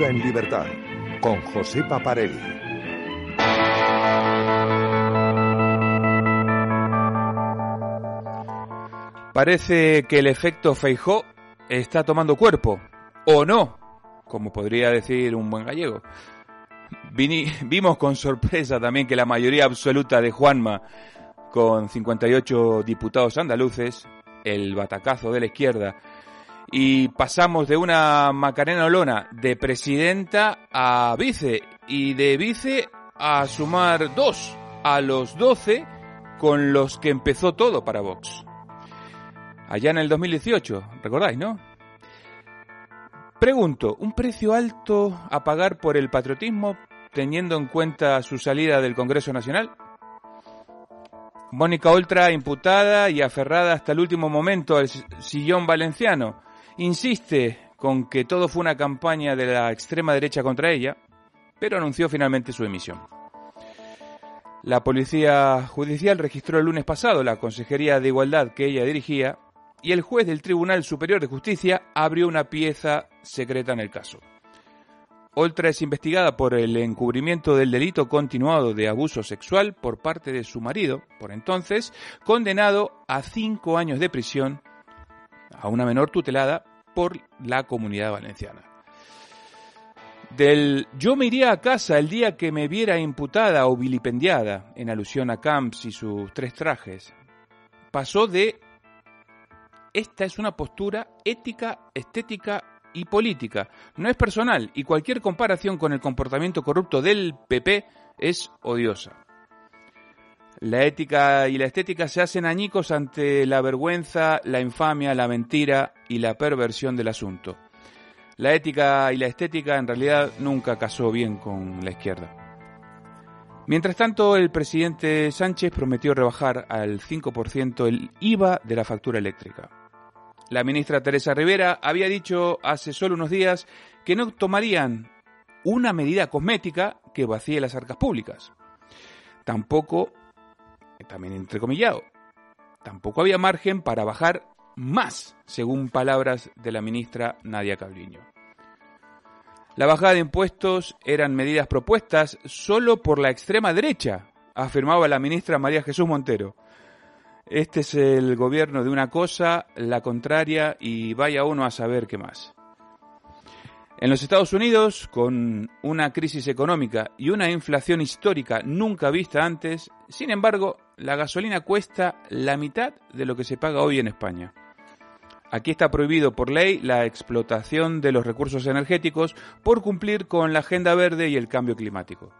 En libertad con José Paparelli. Parece que el efecto Feijó está tomando cuerpo, o no, como podría decir un buen gallego. Vimos con sorpresa también que la mayoría absoluta de Juanma, con 58 diputados andaluces, el batacazo de la izquierda, y pasamos de una Macarena Olona de presidenta a vice, y de vice a sumar dos, a los 12 con los que empezó todo para Vox. Allá en el 2018, ¿recordáis, no? Pregunto, ¿un precio alto a pagar por el patriotismo teniendo en cuenta su salida del Congreso Nacional? Mónica Oltra, imputada y aferrada hasta el último momento al sillón valenciano, insiste con que todo fue una campaña de la extrema derecha contra ella, pero anunció finalmente su emisión. La Policía Judicial registró el lunes pasado la Consejería de Igualdad que ella dirigía y el juez del Tribunal Superior de Justicia abrió una pieza secreta en el caso. Oltra es investigada por el encubrimiento del delito continuado de abuso sexual por parte de su marido, por entonces, condenado a cinco años de prisión a una menor tutelada por la comunidad valenciana. Del yo me iría a casa el día que me viera imputada o vilipendiada, en alusión a Camps y sus tres trajes, pasó de esta es una postura ética, estética y política. No es personal y cualquier comparación con el comportamiento corrupto del PP es odiosa. La ética y la estética se hacen añicos ante la vergüenza, la infamia, la mentira y la perversión del asunto. La ética y la estética en realidad nunca casó bien con la izquierda. Mientras tanto, el presidente Sánchez prometió rebajar al 5% el IVA de la factura eléctrica. La ministra Teresa Rivera había dicho hace solo unos días que no tomarían una medida cosmética que vacíe las arcas públicas. Tampoco, también entrecomillado, tampoco había margen para bajar más, según palabras de la ministra Nadia Calviño. La bajada de impuestos eran medidas propuestas solo por la extrema derecha, afirmaba la ministra María Jesús Montero. Este es el gobierno de una cosa, la contraria y vaya uno a saber qué más. En los Estados Unidos, con una crisis económica y una inflación histórica nunca vista antes, sin embargo, la gasolina cuesta la mitad de lo que se paga hoy en España. Aquí está prohibido por ley la explotación de los recursos energéticos por cumplir con la Agenda Verde y el cambio climático.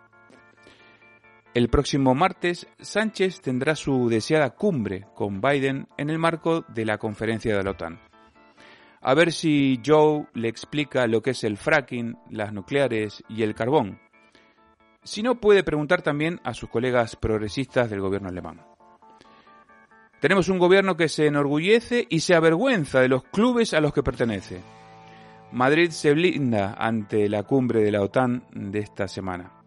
El próximo martes, Sánchez tendrá su deseada cumbre con Biden en el marco de la conferencia de la OTAN. A ver si Joe le explica lo que es el fracking, las nucleares y el carbón. Si no, puede preguntar también a sus colegas progresistas del gobierno alemán. Tenemos un gobierno que se enorgullece y se avergüenza de los clubes a los que pertenece. Madrid se blinda ante la cumbre de la OTAN de esta semana.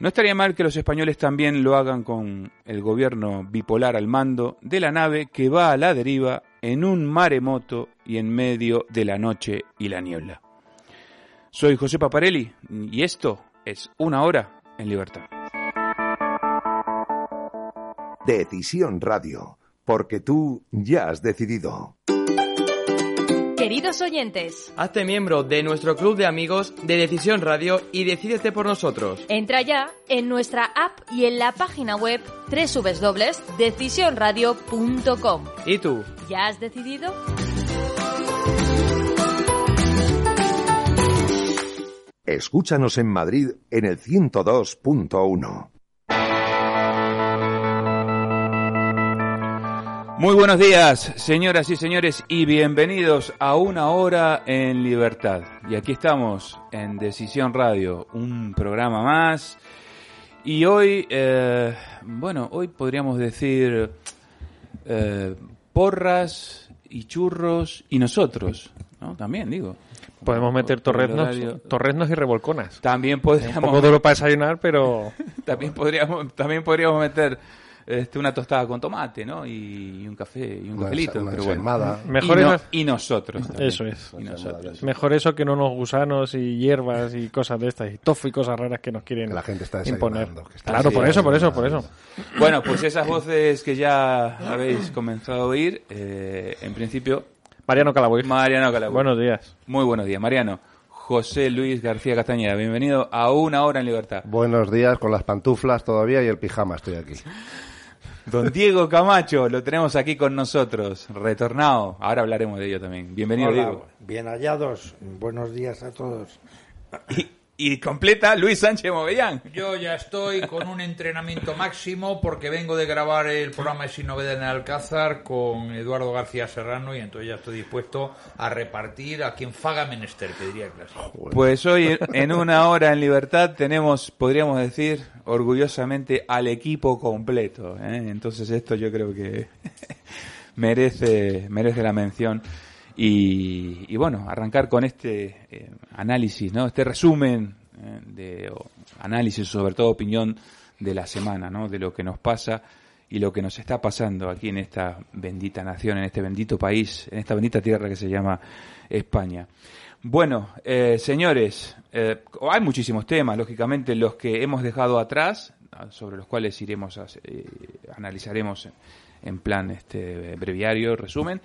No estaría mal que los españoles también lo hagan con el gobierno bipolar al mando de la nave que va a la deriva en un maremoto y en medio de la noche y la niebla. Soy José Paparelli y esto es Una Hora en Libertad. Decisión Radio, porque tú ya has decidido. Queridos oyentes, Hazte miembro de nuestro club de amigos de Decisión Radio y decídete por nosotros. entra ya en nuestra app y en la página web www.decisionradio.com. ¿Y tú? ¿Ya has decidido? Escúchanos en Madrid en el 102.1. Muy buenos días, señoras y señores, y bienvenidos a Una Hora en Libertad. Y aquí estamos en Decisión Radio, un programa más. Y hoy, eh, bueno, hoy podríamos decir eh, porras y churros y nosotros, ¿no? También digo. Podemos meter torreznos, y revolconas. También Un poco podríamos, duro para desayunar, pero también podríamos, también podríamos meter este, una tostada con tomate, ¿no? Y, y un café y un Una cafelito, ensa- una pero bueno. ensalmada. mejor, y, no- es- y nosotros también. Eso es. Y nosotros. mejor eso que no unos gusanos y hierbas y cosas de estas, y tofu y cosas raras que nos quieren Que la gente está imponer. desayunando, que está Claro, por eso, por eso, por eso. Bueno, pues esas voces que ya habéis comenzado a oír, eh, en principio, Mariano Calaboy. Mariano Calabú. Buenos días. Muy buenos días, Mariano. José Luis García Castañeda, bienvenido a Una Hora en Libertad. Buenos días, con las pantuflas todavía y el pijama estoy aquí. Don Diego Camacho, lo tenemos aquí con nosotros, retornado. Ahora hablaremos de ello también. Bienvenido, Hola, Diego. bien hallados. Buenos días a todos. Y, y completa Luis Sánchez Movellán. Yo ya estoy con un entrenamiento máximo porque vengo de grabar el programa de Sin Novedad en el Alcázar con Eduardo García Serrano y entonces ya estoy dispuesto a repartir a quien faga menester, que diría clase. Pues hoy en Una Hora en Libertad tenemos, podríamos decir, orgullosamente al equipo completo. ¿eh? Entonces esto yo creo que merece, merece la mención. Y, bueno, arrancar con este eh, análisis, ¿no? Este resumen eh, de o análisis, sobre todo opinión de la semana, ¿no? De lo que nos pasa y lo que nos está pasando aquí en esta bendita nación, en este bendito país, en esta bendita tierra que se llama España. Bueno, eh, señores, eh, hay muchísimos temas, lógicamente, los que hemos dejado atrás, sobre los cuales iremos a, eh, analizaremos en plan este breviario, resumen,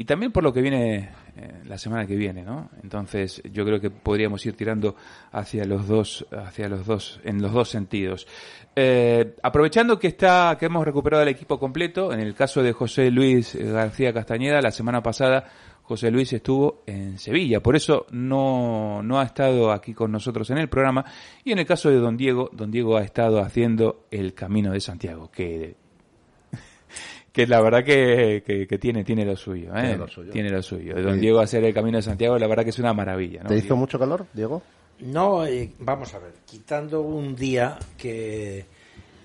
y también por lo que viene eh, la semana que viene, ¿no? Entonces, yo creo que podríamos ir tirando hacia los dos, hacia los dos, en los dos sentidos. Eh, aprovechando que está, que hemos recuperado el equipo completo, en el caso de José Luis García Castañeda, la semana pasada José Luis estuvo en Sevilla, por eso no, no ha estado aquí con nosotros en el programa. Y en el caso de Don Diego, Don Diego ha estado haciendo el Camino de Santiago, que, que la verdad que, que, que tiene, tiene lo suyo. ¿eh? Tiene lo suyo. Tiene lo suyo. Don Sí. Diego hacer el Camino de Santiago, la verdad que es una maravilla. ¿no? ¿Te hizo mucho calor, Diego? No, eh, vamos a ver, quitando un día que,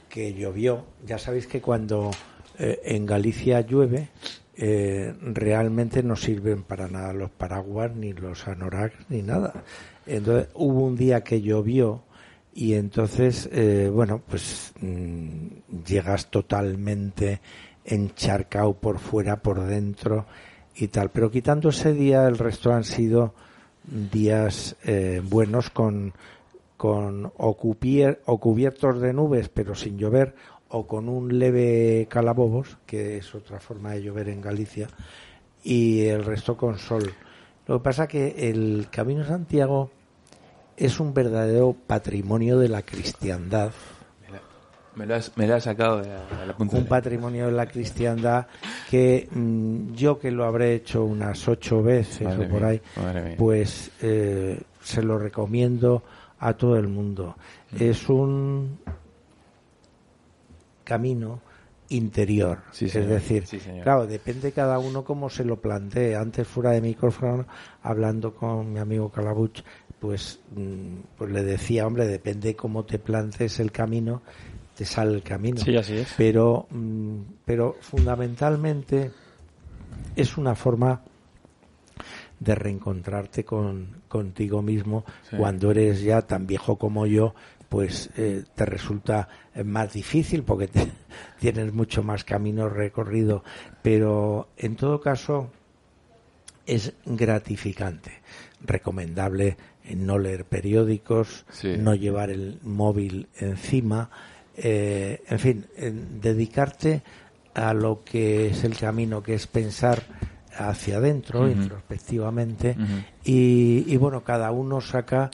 que llovió, ya sabéis que cuando eh, en Galicia llueve, eh, realmente no sirven para nada los paraguas, ni los anoraks, ni nada. Entonces hubo un día que llovió y entonces, eh, bueno, pues mm, llegas totalmente encharcado por fuera, por dentro y tal. Pero quitando ese día, el resto han sido días eh, buenos con, con o, o cubiertos de nubes pero sin llover o con un leve calabobos, que es otra forma de llover en Galicia, y el resto con sol. Lo que pasa que el Camino Santiago es un verdadero patrimonio de la cristiandad, Me lo has, me lo has sacado de la, de la punta. un de patrimonio de la cristiandad que mm, yo que lo habré hecho unas ocho veces Madre o por mía, ahí, pues eh, se lo recomiendo a todo el mundo. Es un camino interior, Sí, es decir, Sí, claro, depende cada uno cómo se lo plantee. Antes fuera de micrófono, hablando con mi amigo Calabuch, pues, mm, pues le decía, hombre, depende cómo te plantes el camino, te sale el camino Sí, así es. pero mm, pero fundamentalmente es una forma de reencontrarte con contigo mismo Sí. cuando eres ya tan viejo como yo pues eh, te resulta eh, más difícil porque te- tienes mucho más camino recorrido pero en todo caso es gratificante recomendable eh, no leer periódicos Sí. no llevar el móvil encima eh, en fin, en dedicarte a lo que es el camino, que es pensar hacia adentro, introspectivamente, y, y bueno, cada uno saca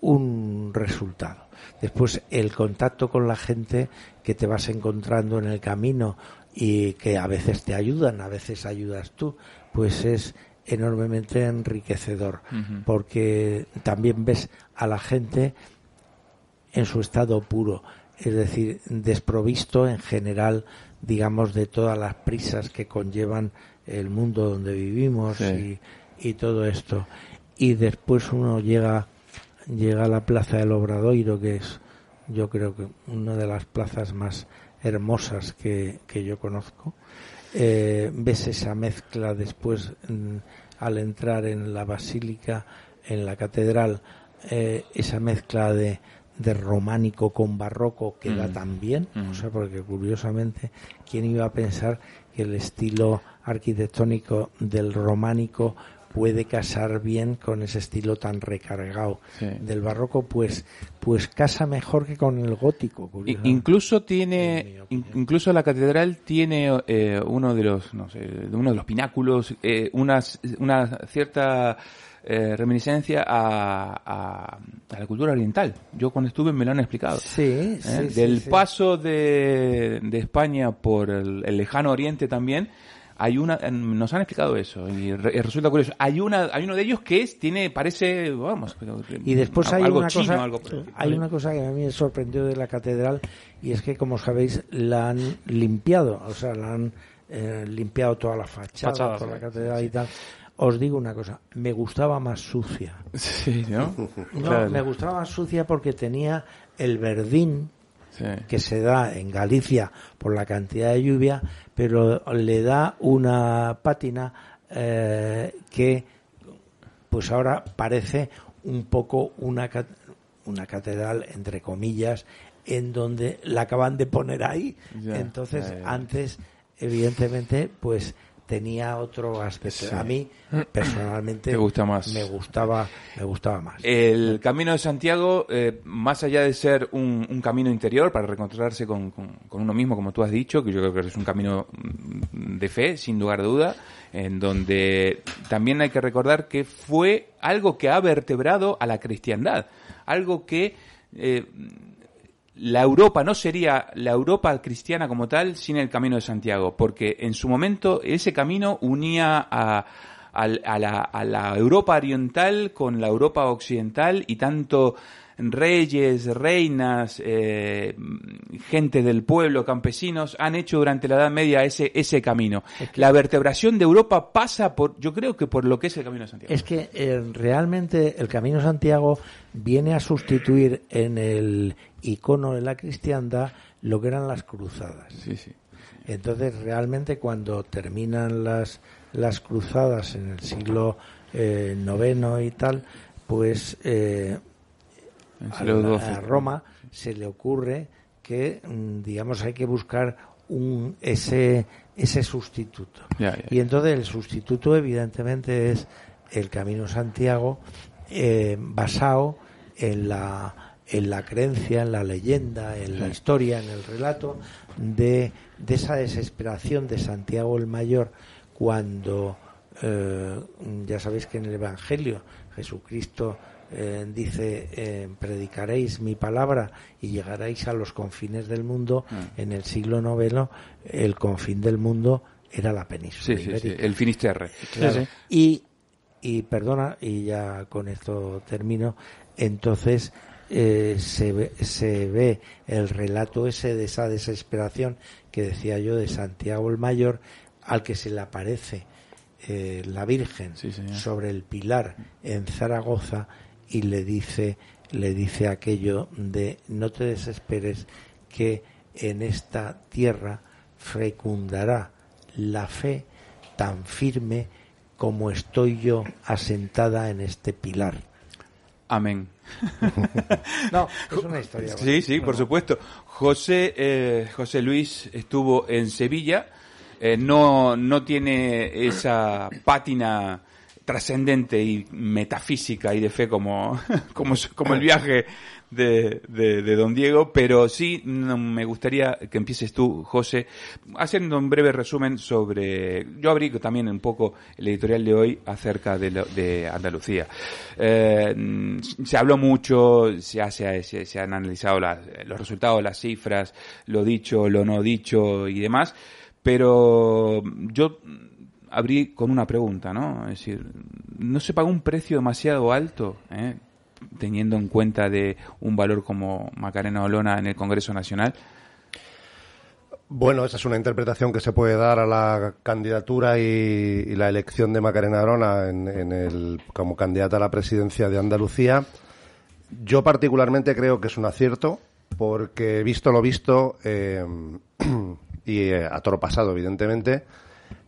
un resultado. Después, el contacto con la gente que te vas encontrando en el camino y que a veces te ayudan, a veces ayudas tú, pues es enormemente enriquecedor, porque también ves a la gente en su estado puro, es decir, desprovisto en general digamos, de todas las prisas que conllevan el mundo donde vivimos Sí. y, y todo esto. Y después uno llega, llega a la Plaza del Obradoiro, que es, yo creo que una de las plazas más hermosas que, que yo conozco. Eh, ves esa mezcla después mm, al entrar en la basílica, en la catedral, eh, esa mezcla de, de románico con barroco que da Mm. tan bien, Mm. o sea, porque curiosamente, ¿quién iba a pensar que el estilo arquitectónico del románico puede casar bien con ese estilo tan recargado Sí. del barroco? Pues, pues casa mejor que con el gótico. Incluso tiene, incluso la catedral tiene eh, uno de los, no sé, uno de los pináculos, eh, una, una cierta eh, reminiscencia a, a, a la cultura oriental. Yo cuando estuve me lo han explicado. Sí, ¿eh? sí, Del sí. paso de, de España por el, el lejano oriente también. Hay una, nos han explicado eso y re- resulta curioso. Hay una, hay uno de ellos que es, tiene, parece, vamos, Y después hay algo una chino, cosa, algo hay una cosa que a mí me sorprendió de la catedral y es que, como sabéis, la han limpiado, o sea, la han eh, limpiado toda la fachada, Fachada, toda la catedral y tal. Os digo una cosa, me gustaba más sucia. Sí, ¿no? No, Claro. me gustaba más sucia porque tenía el verdín Sí. que se da en Galicia por la cantidad de lluvia, pero le da una pátina eh, que pues ahora parece un poco una, cat- una catedral, entre comillas, en donde la acaban de poner ahí. Ya, Entonces, ya, ya. antes, evidentemente, pues tenía otro aspecto. Sí. A mí, personalmente, Te gusta más. me gustaba, me gustaba más. El Camino de Santiago, eh, más allá de ser un, un camino interior para reencontrarse con, con- con uno mismo, como tú has dicho, que yo creo que es un camino mm, de fe, sin lugar a duda, en donde también hay que recordar que fue algo que ha vertebrado a la cristiandad, algo que eh, la Europa no sería la Europa cristiana como tal sin el Camino de Santiago, porque en su momento ese camino unía a, a a la Europa oriental con la Europa occidental y tanto reyes, reinas, eh, gente del pueblo, campesinos, han hecho durante la Edad Media ese, ese camino. La vertebración de Europa pasa por, yo creo que por lo que es el Camino de Santiago. Es que eh, realmente el Camino de Santiago viene a sustituir en el icono de la cristiandad lo que eran las cruzadas. Sí, sí. Entonces, realmente cuando terminan las, las cruzadas en el siglo eh, IX y tal, pues eh, a, la- Roma se le ocurre que, mm, digamos, hay que buscar un, ese, ese sustituto. Y entonces el sustituto, evidentemente, es el Camino Santiago eh, basado en la, en la creencia, en la leyenda, en la historia, en el relato de, de esa desesperación de Santiago el Mayor cuando, eh, ya sabéis que en el Evangelio Jesucristo eh, dice, eh, predicaréis mi palabra y llegaréis a los confines del mundo. Mm. En el siglo IX, el confín del mundo era la península Sí, sí, sí, el Finisterre. Claro. Y, y perdona, y ya con esto termino, entonces eh, se, ve, se ve el relato ese de esa desesperación que decía yo de Santiago el Mayor, al que se le aparece eh, la Virgen Sí, sobre el pilar en Zaragoza y le dice, le dice aquello de no te desesperes que en esta tierra fecundará la fe tan firme como estoy yo asentada en este pilar. Amén. No, es una historia. Sí, sí, por supuesto. José, eh, José Luis estuvo en Sevilla. eh, no, no tiene esa pátina trascendente y metafísica y de fe como, como, el viaje de, de, Don Diego, pero sí me gustaría que empieces tú, José, haciendo un breve resumen sobre, yo abrí también un poco el editorial de hoy acerca de, lo- de Andalucía. Eh, se habló mucho, se, ha- se, ha- se- se han analizado las- los resultados, las cifras, lo dicho, lo no dicho y demás, pero yo abrí con una pregunta, ¿no? Es decir, ¿no se pagó un precio demasiado alto, eh, teniendo en cuenta de un valor como Macarena Olona en el Congreso Nacional? Bueno, esa es una interpretación que se puede dar a la candidatura y, la elección de Macarena en, en el, como candidata a la presidencia de Andalucía. Yo particularmente creo que es un acierto, porque visto lo visto, eh, y eh, a toro pasado, evidentemente,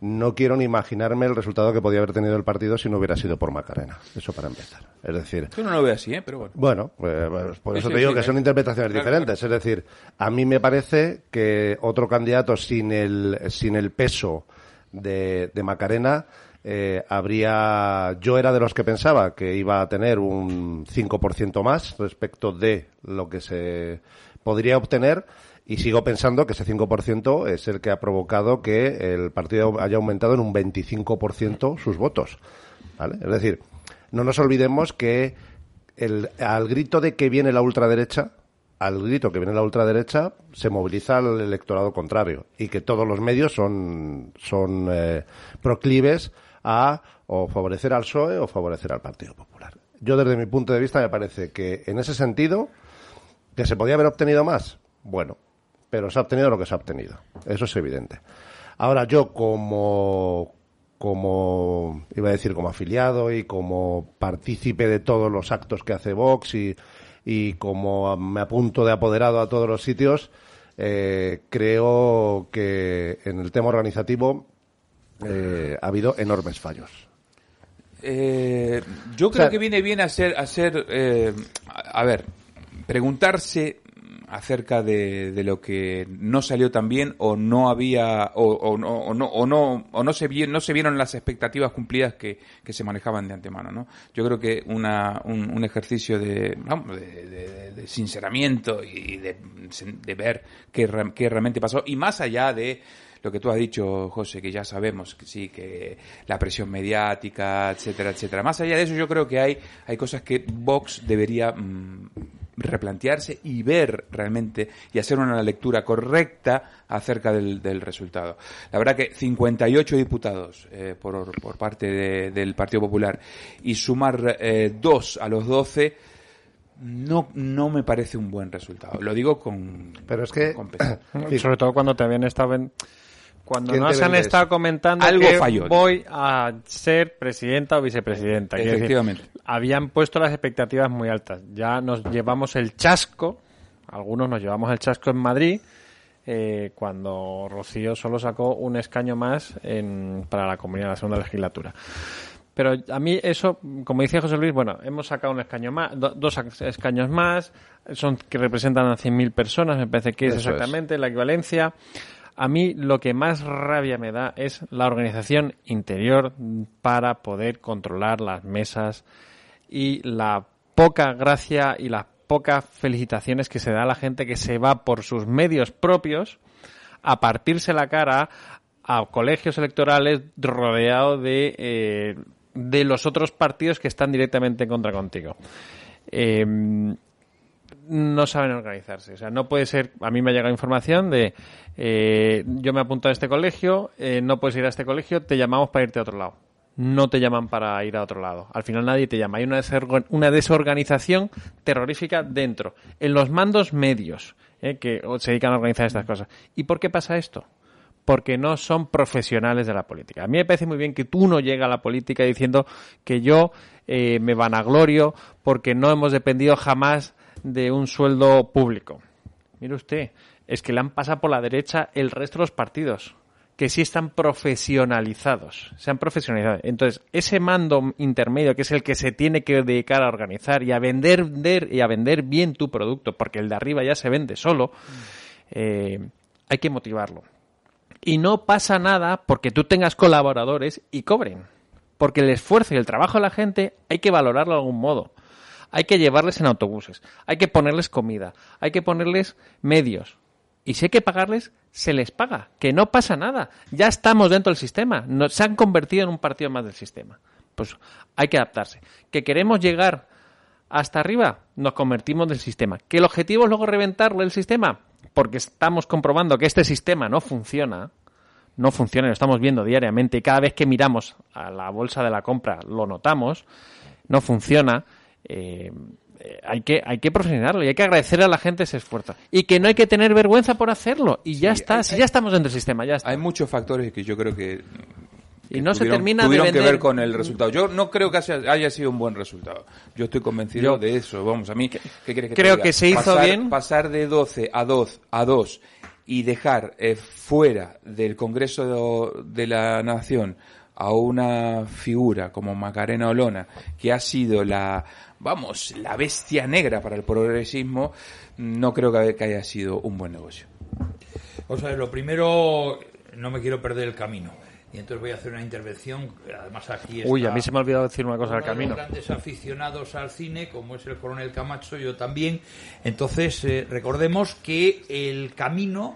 no quiero ni imaginarme el resultado que podía haber tenido el partido si no hubiera sido por Macarena. Eso para empezar. Es decir, Yo no lo veo así, ¿eh? pero bueno. bueno, pues, pues, por eso sí, te digo sí, que son interpretaciones Claro, diferentes. Es decir, a mí me parece que otro candidato sin el, sin el peso de, de Macarena eh, habría. Yo era de los que pensaba que iba a tener un 5% más respecto de lo que se podría obtener. Y sigo pensando que ese 5% es el que ha provocado que el partido haya aumentado en un 25% sus votos. ¿vale? Es decir, no nos olvidemos que el, al grito de que viene la ultraderecha, al grito que viene la ultraderecha, se moviliza el electorado contrario y que todos los medios son, son eh, proclives a o favorecer al PSOE o favorecer al Partido Popular. Yo desde mi punto de vista me parece que en ese sentido que se podía haber obtenido más, bueno, pero se ha obtenido lo que se ha obtenido. Eso es evidente. Ahora yo como como iba a decir como afiliado y como partícipe de todos los actos que hace Vox y, y como me apunto de apoderado a todos los sitios, eh, creo que en el tema organizativo eh, ha habido enormes fallos. Eh, yo creo sea- que viene bien hacer, hacer a ver, preguntarse acerca de, de lo que no salió tan bien o no había o, no o no o no o no se no se vieron las expectativas cumplidas que, que se manejaban de antemano no yo creo que una, un, un ejercicio de, vamos, de, de- de sinceramiento y de, ver qué, qué realmente pasó y más allá de lo que tú has dicho, José, que ya sabemos que sí, que la presión mediática, etcétera, etcétera. Más allá de eso, yo creo que hay, hay cosas que Vox debería mm, replantearse y ver realmente y hacer una lectura correcta acerca del, del resultado. La verdad que 58 diputados eh, por, por parte de- del Partido Popular y sumar eh, dos a los 12 no, no me parece un buen resultado. Lo digo con, Pero es que con pesar. Sobre todo cuando estado ven- cuando ¿Quién nos han estado comentando Algo que falló. voy a ser presidenta o vicepresidenta. Decir, Efectivamente. habían puesto las expectativas muy altas. Ya nos llevamos el chasco, algunos nos llevamos el chasco en Madrid, eh, cuando Rocío solo sacó un escaño más en- para la comunidad de la segunda legislatura. Pero a mí eso, como decía José Luis, bueno, hemos sacado un escaño más, do- dos escaños más, son que representan a 100.000 personas, me parece que es Eso es. exactamente la equivalencia. A mí lo que más rabia me da es la organización interior para poder controlar las mesas y la poca gracia y las pocas felicitaciones que se da a la gente que se va por sus medios propios a partirse la cara a colegios electorales rodeado de, eh, de los otros partidos que están directamente en contra contigo. Eh, no saben organizarse. O sea, no puede ser. A mí me ha llegado información de. eh, yo me apunto a este colegio, eh, no puedes ir a este colegio, te llamamos para irte a otro lado. No te llaman para ir a otro lado. Al final nadie te llama. Hay una, una desorganización terrorífica dentro. En los mandos medios, eh, que se dedican a organizar estas cosas. ¿Y por qué pasa esto? porque no son profesionales de la política. A mí me parece muy bien que tú no llegas a la política diciendo que yo eh, me vanaglorio porque no hemos dependido jamás de un sueldo público. Mire usted, es que le han pasado por la derecha el resto de los partidos, que sí están profesionalizados, se han profesionalizado. Entonces, ese mando intermedio, que es el que se tiene que dedicar a organizar y a vender, vender y a vender bien tu producto, porque el de arriba ya se vende solo, eh, hay que motivarlo. Y no pasa nada porque tú tengas colaboradores y cobren. Porque el esfuerzo y el trabajo de la gente hay que valorarlo de algún modo. Hay que llevarles en autobuses, hay que ponerles comida, hay que ponerles medios. Y si hay que pagarles, se les paga. Que no pasa nada. Ya estamos dentro del sistema. No, se han convertido en un partido más del sistema. Pues hay que adaptarse. Que queremos llegar hasta arriba, nos convertimos del sistema. Que el objetivo es luego reventarlo el sistema, porque estamos comprobando que este sistema no funciona, no funciona, lo estamos viendo diariamente y cada vez que miramos a la bolsa de la compra lo notamos, no funciona. Eh, eh, hay que hay que profesionarlo y hay que agradecer a la gente ese esfuerzo y que no hay que tener vergüenza por hacerlo y ya está, si ya estamos dentro del sistema, ya está. Hay muchos factores que yo creo que y no se tuvieron, termina de tuvieron que vender- ver con el resultado. Yo no creo que haya, haya sido un buen resultado. Yo estoy convencido Yo- de eso. Vamos, a mí, ¿qué quieres que te Creo diga? que se hizo pasar, bien. Pasar de 12 a 2 a 2 y dejar eh, fuera del Congreso de, de la Nación a una figura como Macarena Olona, que ha sido la, vamos, la bestia negra para el progresismo, no creo que, haya sido un buen negocio. O sea, lo primero, no me quiero perder el camino. Y entonces voy a hacer una intervención, además aquí está Uy, a mí se me ha olvidado decir una cosa al de camino. los grandes aficionados al cine, como es el coronel Camacho, yo también. Entonces, eh, recordemos que el camino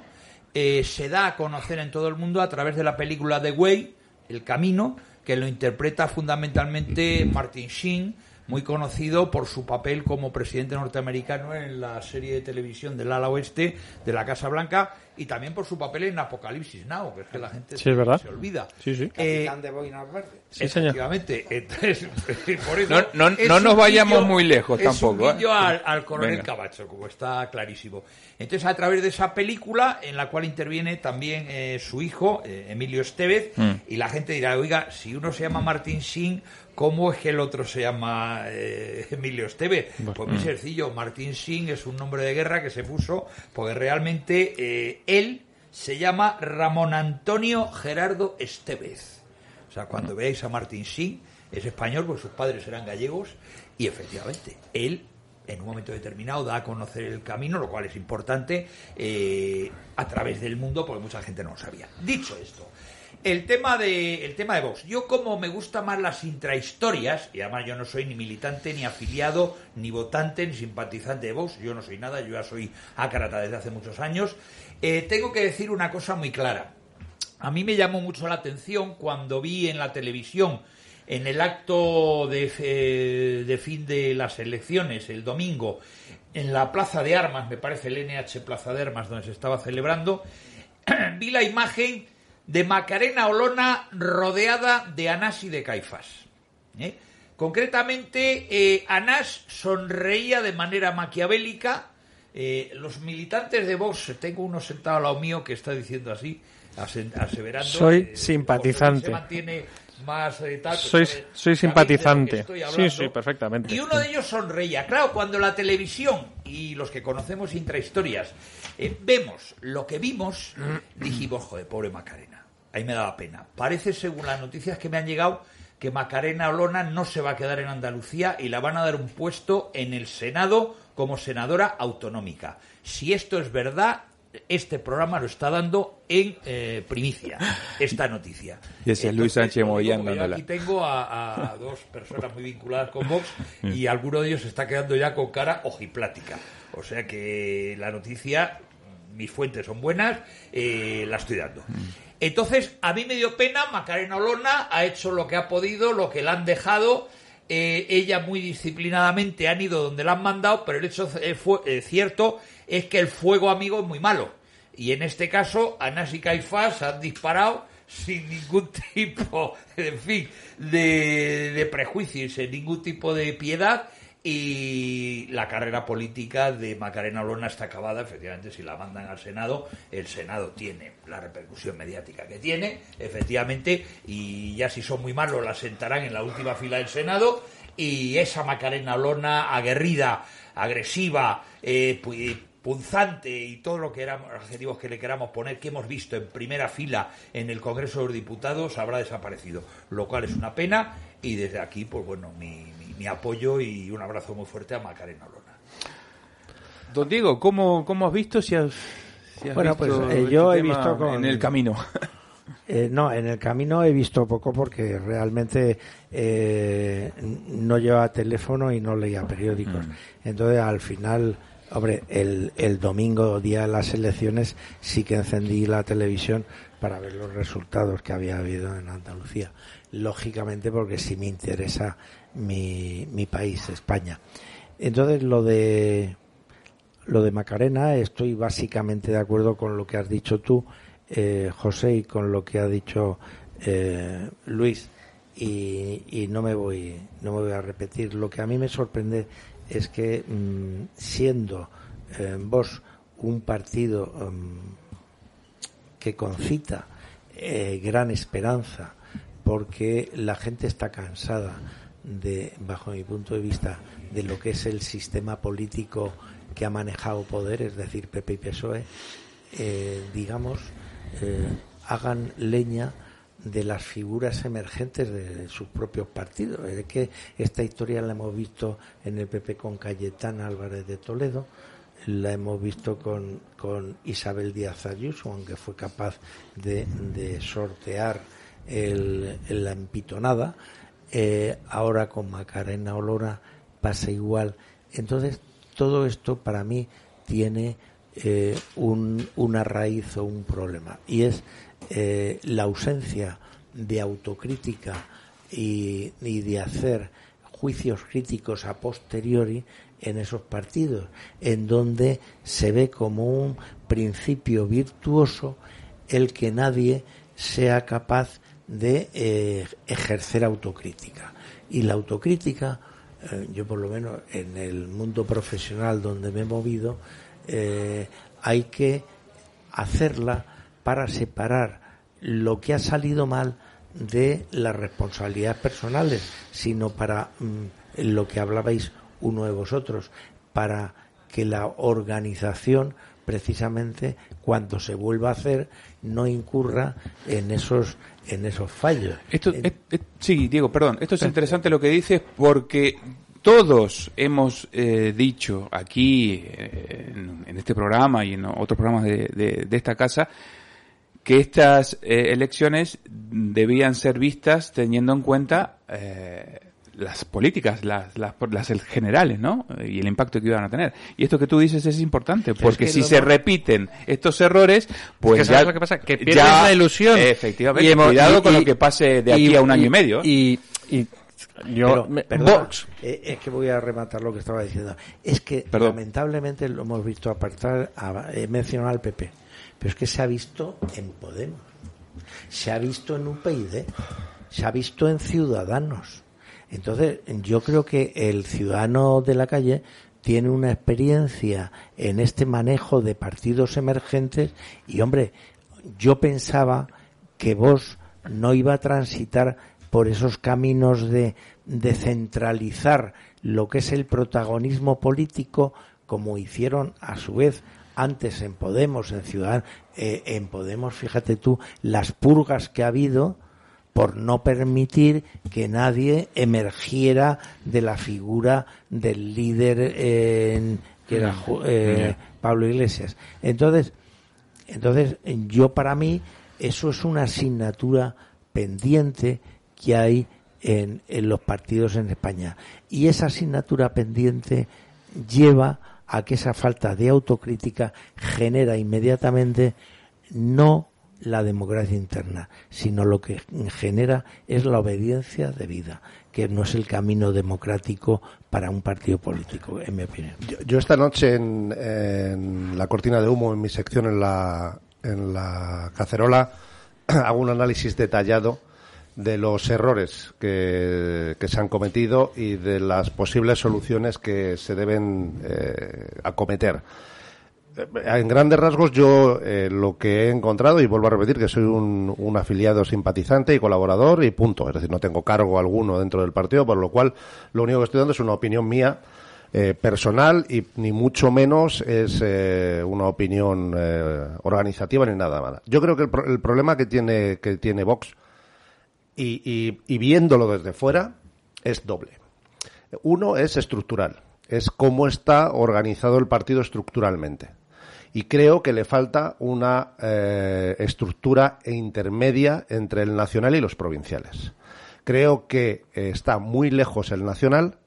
eh, se da a conocer en todo el mundo a través de la película The Way, El Camino, que lo interpreta fundamentalmente Martin Sheen, muy conocido por su papel como presidente norteamericano en la serie de televisión del ala oeste de la Casa Blanca y también por su papel en Apocalipsis Now, que es que la gente Sí, se, es verdad. se olvida. Sí, sí. Eh, Capitán de boinas verdes. Sí, señor. Efectivamente. Entonces, por eso No- no- es no nos vayamos muy lejos es tampoco, Un ¿eh? al, al coronel Venga. Camacho, como está clarísimo. Entonces, a través de esa película, en la cual interviene también eh, su hijo, eh, Emilio Estevez, Mm. y la gente dirá, oiga, si uno se llama Martín Sin, ¿cómo es que el otro se llama eh, Emilio Estevez? Pues muy sencillo, Martín Sin es un nombre de guerra que se puso porque realmente eh, él se llama Ramón Antonio Gerardo Estevez. O sea, cuando veáis a Martín Sin, es español, pues sus padres eran gallegos, y efectivamente, él en un momento determinado da a conocer el camino, lo cual es importante, eh, a través del mundo, porque mucha gente no lo sabía. Dicho esto, el tema de el tema de Vox. Yo como me gusta más las intrahistorias, y además yo no soy ni militante, ni afiliado, ni votante, ni simpatizante de Vox, yo no soy nada, yo ya soy ácrata desde hace muchos años, eh, tengo que decir una cosa muy clara. A mí me llamó mucho la atención cuando vi en la televisión, en el acto de, eh, de fin de las elecciones, el domingo, en la Plaza de Armas, me parece el NH Plaza de Armas, donde se estaba celebrando, vi la imagen de Macarena Olona rodeada de Anás y de Caifás. ¿eh? Concretamente, eh, Anás sonreía de manera maquiavélica. Eh, los militantes de Vox, tengo uno sentado al lado mío que está diciendo así, aseverando. Soy simpatizante. Se mantiene más tal, pues, Soy, soy simpatizante. Sí, sí, perfectamente. Y uno de ellos sonreía. Claro, cuando la televisión y los que conocemos intrahistorias eh, vemos lo que vimos, dijimos, joder, pobre Macarena. Ahí me daba pena. Parece, según las noticias que me han llegado, que Macarena Olona no se va a quedar en Andalucía y la van a dar un puesto en el Senado como senadora autonómica. Si esto es verdad, este programa lo está dando en eh, primicia, esta noticia. Y ese es Luis Sánchez dándola. Aquí tengo a, a dos personas muy vinculadas con Vox y alguno de ellos está quedando ya con cara ojiplática. O sea que la noticia, mis fuentes son buenas, eh, la estoy dando. Entonces, a mí me dio pena, Macarena Olona ha hecho lo que ha podido, lo que le han dejado. eh, ella muy disciplinadamente han ido donde la han mandado, pero el hecho eh, eh, cierto es que el fuego amigo es muy malo. Y en este caso, Anás y Caifás han disparado sin ningún tipo, en fin, de, de prejuicios, sin ningún tipo de piedad. Y la carrera política de Macarena Olona está acabada, efectivamente, si la mandan al Senado, el Senado tiene la repercusión mediática que tiene, efectivamente, y ya si son muy malos la sentarán en la última fila del Senado, y esa Macarena Olona aguerrida, agresiva, eh, pu- punzante y todo lo que eran adjetivos que le queramos poner, que hemos visto en primera fila en el Congreso de los Diputados, habrá desaparecido, lo cual es una pena y desde aquí, pues bueno, mi, mi- apoyo y un abrazo muy fuerte a Macarena Olona. Don Diego, ¿cómo, cómo has visto si has, si has Bueno, visto pues, eh, este yo he visto con- en el camino? Eh, no, en el camino he visto poco porque realmente eh, no llevaba teléfono y no leía periódicos. Entonces, al final, hombre, el, el domingo, día de las elecciones, sí que encendí la televisión para ver los resultados que había habido en Andalucía. Lógicamente, porque sí me interesa mi, país, España. Entonces, lo de lo de Macarena, estoy básicamente de acuerdo con lo que has dicho tú, eh, José, y con lo que ha dicho eh, Luis. Y, no me voy no me voy a repetir. Lo que a mí me sorprende es que mm, siendo eh, vos un partido mm, que concita gran esperanza, porque la gente está cansada de, bajo mi punto de vista, de lo que es el sistema político que ha manejado poder, es decir, PP y PSOE, eh, digamos, eh, hagan leña de las figuras emergentes de sus propios partidos. Es que esta historia la hemos visto en el PP con Cayetana Álvarez de Toledo, la hemos visto con, con Isabel Díaz Ayuso, aunque fue capaz de, de sortear el, la empitonada. Eh, ahora con Macarena Olora pasa igual. Entonces, todo esto para mí tiene eh, un, una raíz o un problema y es eh, la ausencia de autocrítica y, y de hacer juicios críticos a posteriori en esos partidos, en donde se ve como un principio virtuoso el que nadie sea capaz de eh, ejercer autocrítica. Y la autocrítica, eh, yo por lo menos en el mundo profesional donde me he movido, eh, hay que hacerla para separar lo que ha salido mal de las responsabilidades personales, sino para mm, lo que hablabais uno de vosotros, para que la organización precisamente cuando se vuelva a hacer no incurra en esos en esos fallos. Esto, es- es- sí, Diego, perdón. Esto es interesante lo que dices porque todos hemos eh, dicho aquí eh, en, en este programa y en otros programas de, de- de esta casa que estas eh, elecciones debían ser vistas teniendo en cuenta eh, las políticas, las, las, las generales, ¿no? Y el impacto que iban a tener. Y esto que tú dices es importante, porque que si se repiten estos errores, pues que ya... ¿sabes lo que pasa? Que pierdes ya- la ilusión. Efectivamente, Y hemos- cuidado y- con y- lo que pase de aquí a un año y- medio. ¿eh? Y, y yo, Pero, me- perdona, Vox, eh, es que voy a rematar lo que estaba diciendo. Es que Perdón. lamentablemente lo hemos visto apartar, a, he mencionado al PP, pero es que se ha visto en Podemos, se ha visto en UPyD, se ha visto en Ciudadanos. Entonces, yo creo que el ciudadano de la calle tiene una experiencia en este manejo de partidos emergentes y, hombre, yo pensaba que vos no iba a transitar por esos caminos de, de centralizar lo que es el protagonismo político, como hicieron a su vez antes en Podemos, en Ciudadanos, eh, en Podemos, fíjate tú, las purgas que ha habido por no permitir que nadie emergiera de la figura del líder eh, que era eh, Pablo Iglesias. Entonces, entonces, yo para mí, eso es una asignatura pendiente que hay en, en los partidos en España. Y esa asignatura pendiente lleva a que esa falta de autocrítica genera inmediatamente no la democracia interna, sino lo que genera es la obediencia de vida, que no es el camino democrático para un partido político, en mi opinión. Yo, esta noche en, la cortina de humo, en mi sección en la, en la cacerola, hago un análisis detallado de los errores que, que se han cometido y de las posibles soluciones que se deben eh, acometer. Eh, En grandes rasgos yo eh, lo que he encontrado, y vuelvo a repetir que soy un, un afiliado simpatizante y colaborador y punto. Es decir, no tengo cargo alguno dentro del partido, por lo cual lo único que estoy dando es una opinión mía eh, personal y ni mucho menos es eh, una opinión eh, organizativa ni nada más. Yo creo que el, pro- el problema que tiene, que tiene Vox y, y- y viéndolo desde fuera es doble. Uno es estructural, es cómo está organizado el partido estructuralmente. Y creo que le falta una eh, estructura intermedia entre el nacional y los provinciales. Creo que eh, está muy lejos el nacional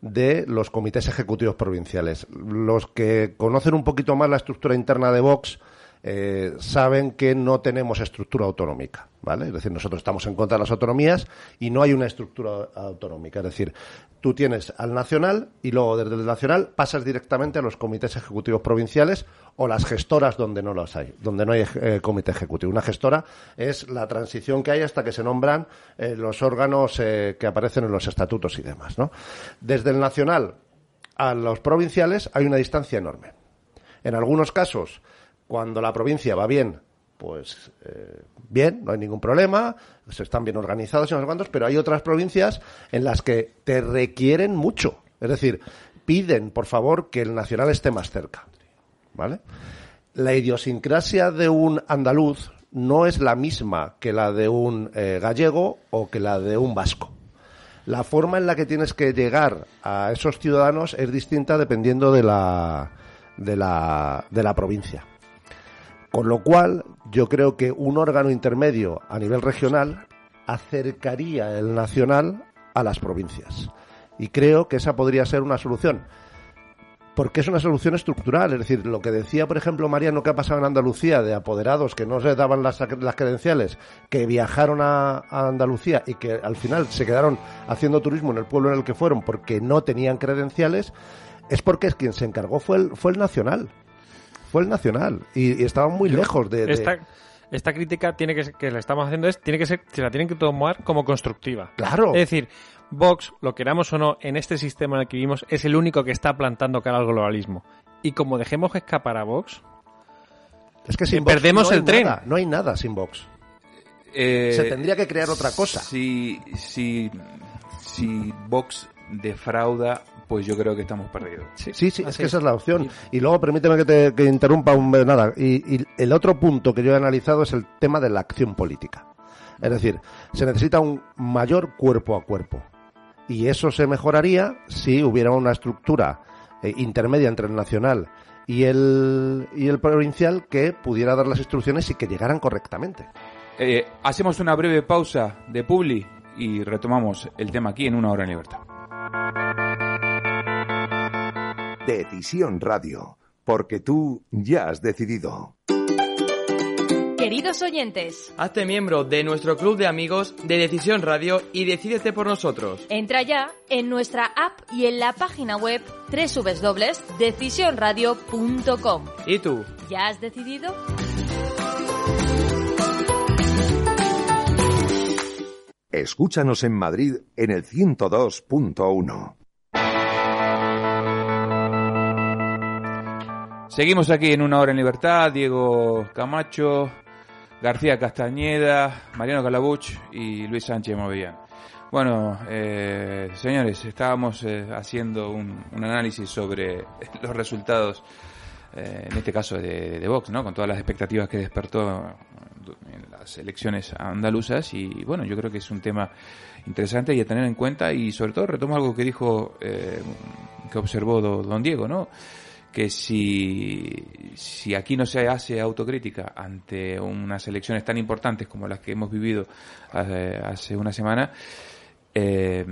de los comités ejecutivos provinciales. Los que conocen un poquito más la estructura interna de Vox eh, saben que no tenemos estructura autonómica, ¿vale? Es decir, nosotros estamos en contra de las autonomías y no hay una estructura autonómica. Es decir, tú tienes al nacional y luego desde el nacional pasas directamente a los comités ejecutivos provinciales o las gestoras donde no las hay, donde no hay eh, comité ejecutivo. Una gestora es la transición que hay hasta que se nombran eh, los órganos que aparecen en los estatutos y demás, ¿no? Desde el nacional a los provinciales hay una distancia enorme. En algunos casos, cuando la provincia va bien, pues eh, bien, no hay ningún problema, se están bien organizados y no sé cuántos, pero hay otras provincias en las que te requieren mucho. Es decir, piden, por favor, que el nacional esté más cerca. ¿Vale? La idiosincrasia de un andaluz no es la misma que la de un eh, gallego o que la de un vasco. La forma en la que tienes que llegar a esos ciudadanos es distinta dependiendo de la, de la, de la provincia. Con lo cual, yo creo que un órgano intermedio a nivel regional acercaría el nacional a las provincias. Y creo que esa podría ser una solución. Porque es una solución estructural. Es decir, lo que decía, por ejemplo, Mariano, que ha pasado en Andalucía, de apoderados que no se daban las, credenciales, que viajaron a, Andalucía y que al final se quedaron haciendo turismo en el pueblo en el que fueron porque no tenían credenciales, es porque quien se encargó fue el, fue el nacional. Fue el nacional. Y, y estaban muy lejos de. de- Esta, esta crítica tiene que ser- que la estamos haciendo es tiene que ser se la tienen que tomar como constructiva. Claro. Es decir, Vox, lo queramos o no, en este sistema en el que vivimos es el único que está plantando cara al globalismo. Y como dejemos escapar a Vox, Es que sin Eh, Vox perdemos no hay el tren. nada, no hay nada sin Vox. Eh, Se tendría que crear otra cosa. Si, si, si Vox defrauda, pues yo creo que estamos perdidos. Sí, sí, es que es. esa es la opción. Y luego permíteme que te que interrumpa un nada. Y, y el otro punto que yo he analizado es el tema de la acción política. Es decir, se necesita un mayor cuerpo a cuerpo. Y eso se mejoraría si hubiera una estructura eh, intermedia entre el nacional y el, y el provincial que pudiera dar las instrucciones y que llegaran correctamente. Eh, hacemos una breve pausa de Publi y retomamos el tema aquí en una hora en libertad. Decisión Radio, porque tú ya has decidido. Queridos oyentes, Hazte miembro de nuestro club de amigos de Decisión Radio y decídete por nosotros. entra ya en nuestra app y en la página web www.decisionradio.com. ¿Y tú? ¿Ya has decidido? Escúchanos en Madrid en el 102.1. Seguimos aquí en una hora en libertad. Diego Camacho, García Castañeda, Mariano Calabuch y Luis Sánchez Movillán. Bueno, eh, señores, estábamos eh, haciendo un, análisis sobre los resultados, eh, en este caso de, de Vox, ¿no? Con todas las expectativas que despertó las elecciones andaluzas y bueno, yo creo que es un tema interesante y a tener en cuenta y sobre todo retomo algo que dijo, eh, que observó do- don Diego, ¿no? que si, si aquí no se hace autocrítica ante unas elecciones tan importantes como las que hemos vivido hace, hace una semana, eh,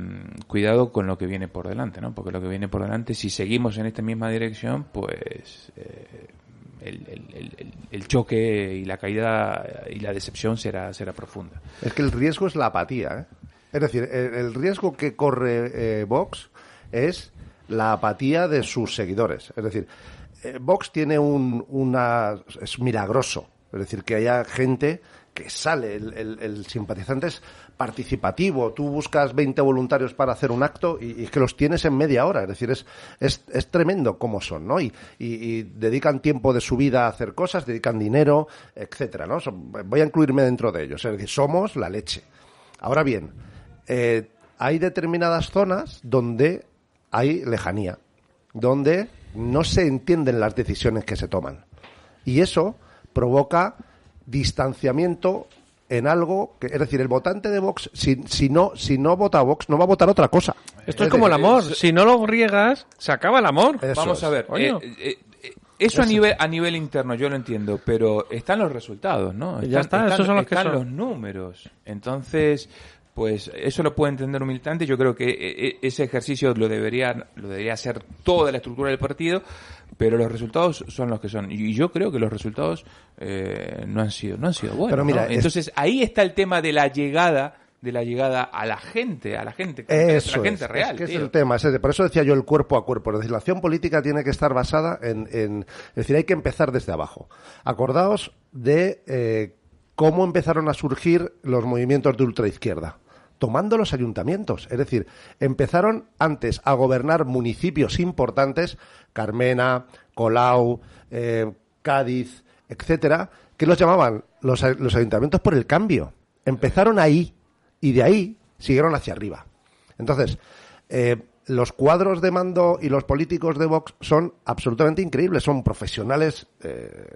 cuidado con lo que viene por delante, ¿no? Porque lo que viene por delante, si seguimos en esta misma dirección, pues eh, el, el- el- choque y la caída y la decepción será, será profunda. Es que el riesgo es la apatía. ¿eh? Es decir, el, el riesgo que corre eh, Vox es la apatía de sus seguidores. Es decir, eh, Vox tiene un, una... es milagroso. Es decir, que haya gente que sale, el, el- el simpatizante es participativo. Tú buscas 20 voluntarios para hacer un acto y, que los tienes en media hora. Es decir, es, es, es tremendo cómo son, ¿no? Y, dedican tiempo de su vida a hacer cosas, dedican dinero, etcétera, ¿no? Voy a incluirme dentro de ellos. Es decir, somos la leche. Ahora bien, eh, hay determinadas zonas donde hay lejanía, donde no se entienden las decisiones que se toman. Y eso provoca distanciamiento en algo que, es decir, el votante de Vox, si, si no, si no vota Vox, no va a votar otra cosa. esto es como el amor. Si no lo riegas, se acaba el amor. Vamos es. a ver, eh, eh, eh, eso a nivel a nivel interno yo lo entiendo, pero están los resultados, ¿no? Ya está, esos son los que están son. los números. Entonces, pues eso lo puede entender un militante. Yo creo que ese ejercicio lo debería lo debería hacer toda la estructura del partido, pero los resultados son los que son. Y yo creo que los resultados eh, no han sido no han sido buenos. Pero mira, ¿no? es- Entonces ahí está el tema de la llegada de la llegada a la gente, a la gente, Eso a la gente es, real. es que es el tema. por eso decía yo el cuerpo a cuerpo. La legislación política tiene que estar basada en, en- es decir, hay que empezar desde abajo. Acordaos de eh, cómo empezaron a surgir los movimientos de ultraizquierda. Tomando los ayuntamientos. Es decir, empezaron antes a gobernar municipios importantes, Carmena, Colau, eh, Cádiz, etcétera, que los llamaban los, los ayuntamientos por el cambio. Empezaron ahí y de ahí siguieron hacia arriba. Entonces, eh, los cuadros de mando y los políticos de Vox son absolutamente increíbles. Son profesionales eh,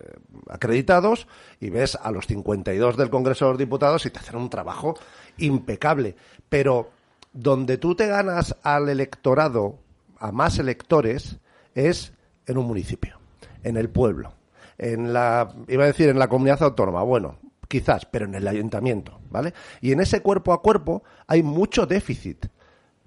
acreditados y ves a los 52 del Congreso de los Diputados y te hacen un trabajo impecable. Pero donde tú te ganas al electorado, a más electores, es en un municipio, en el pueblo, en la, iba a decir en la comunidad autónoma, bueno, quizás, pero en el ayuntamiento, ¿vale? Y en ese cuerpo a cuerpo hay mucho déficit,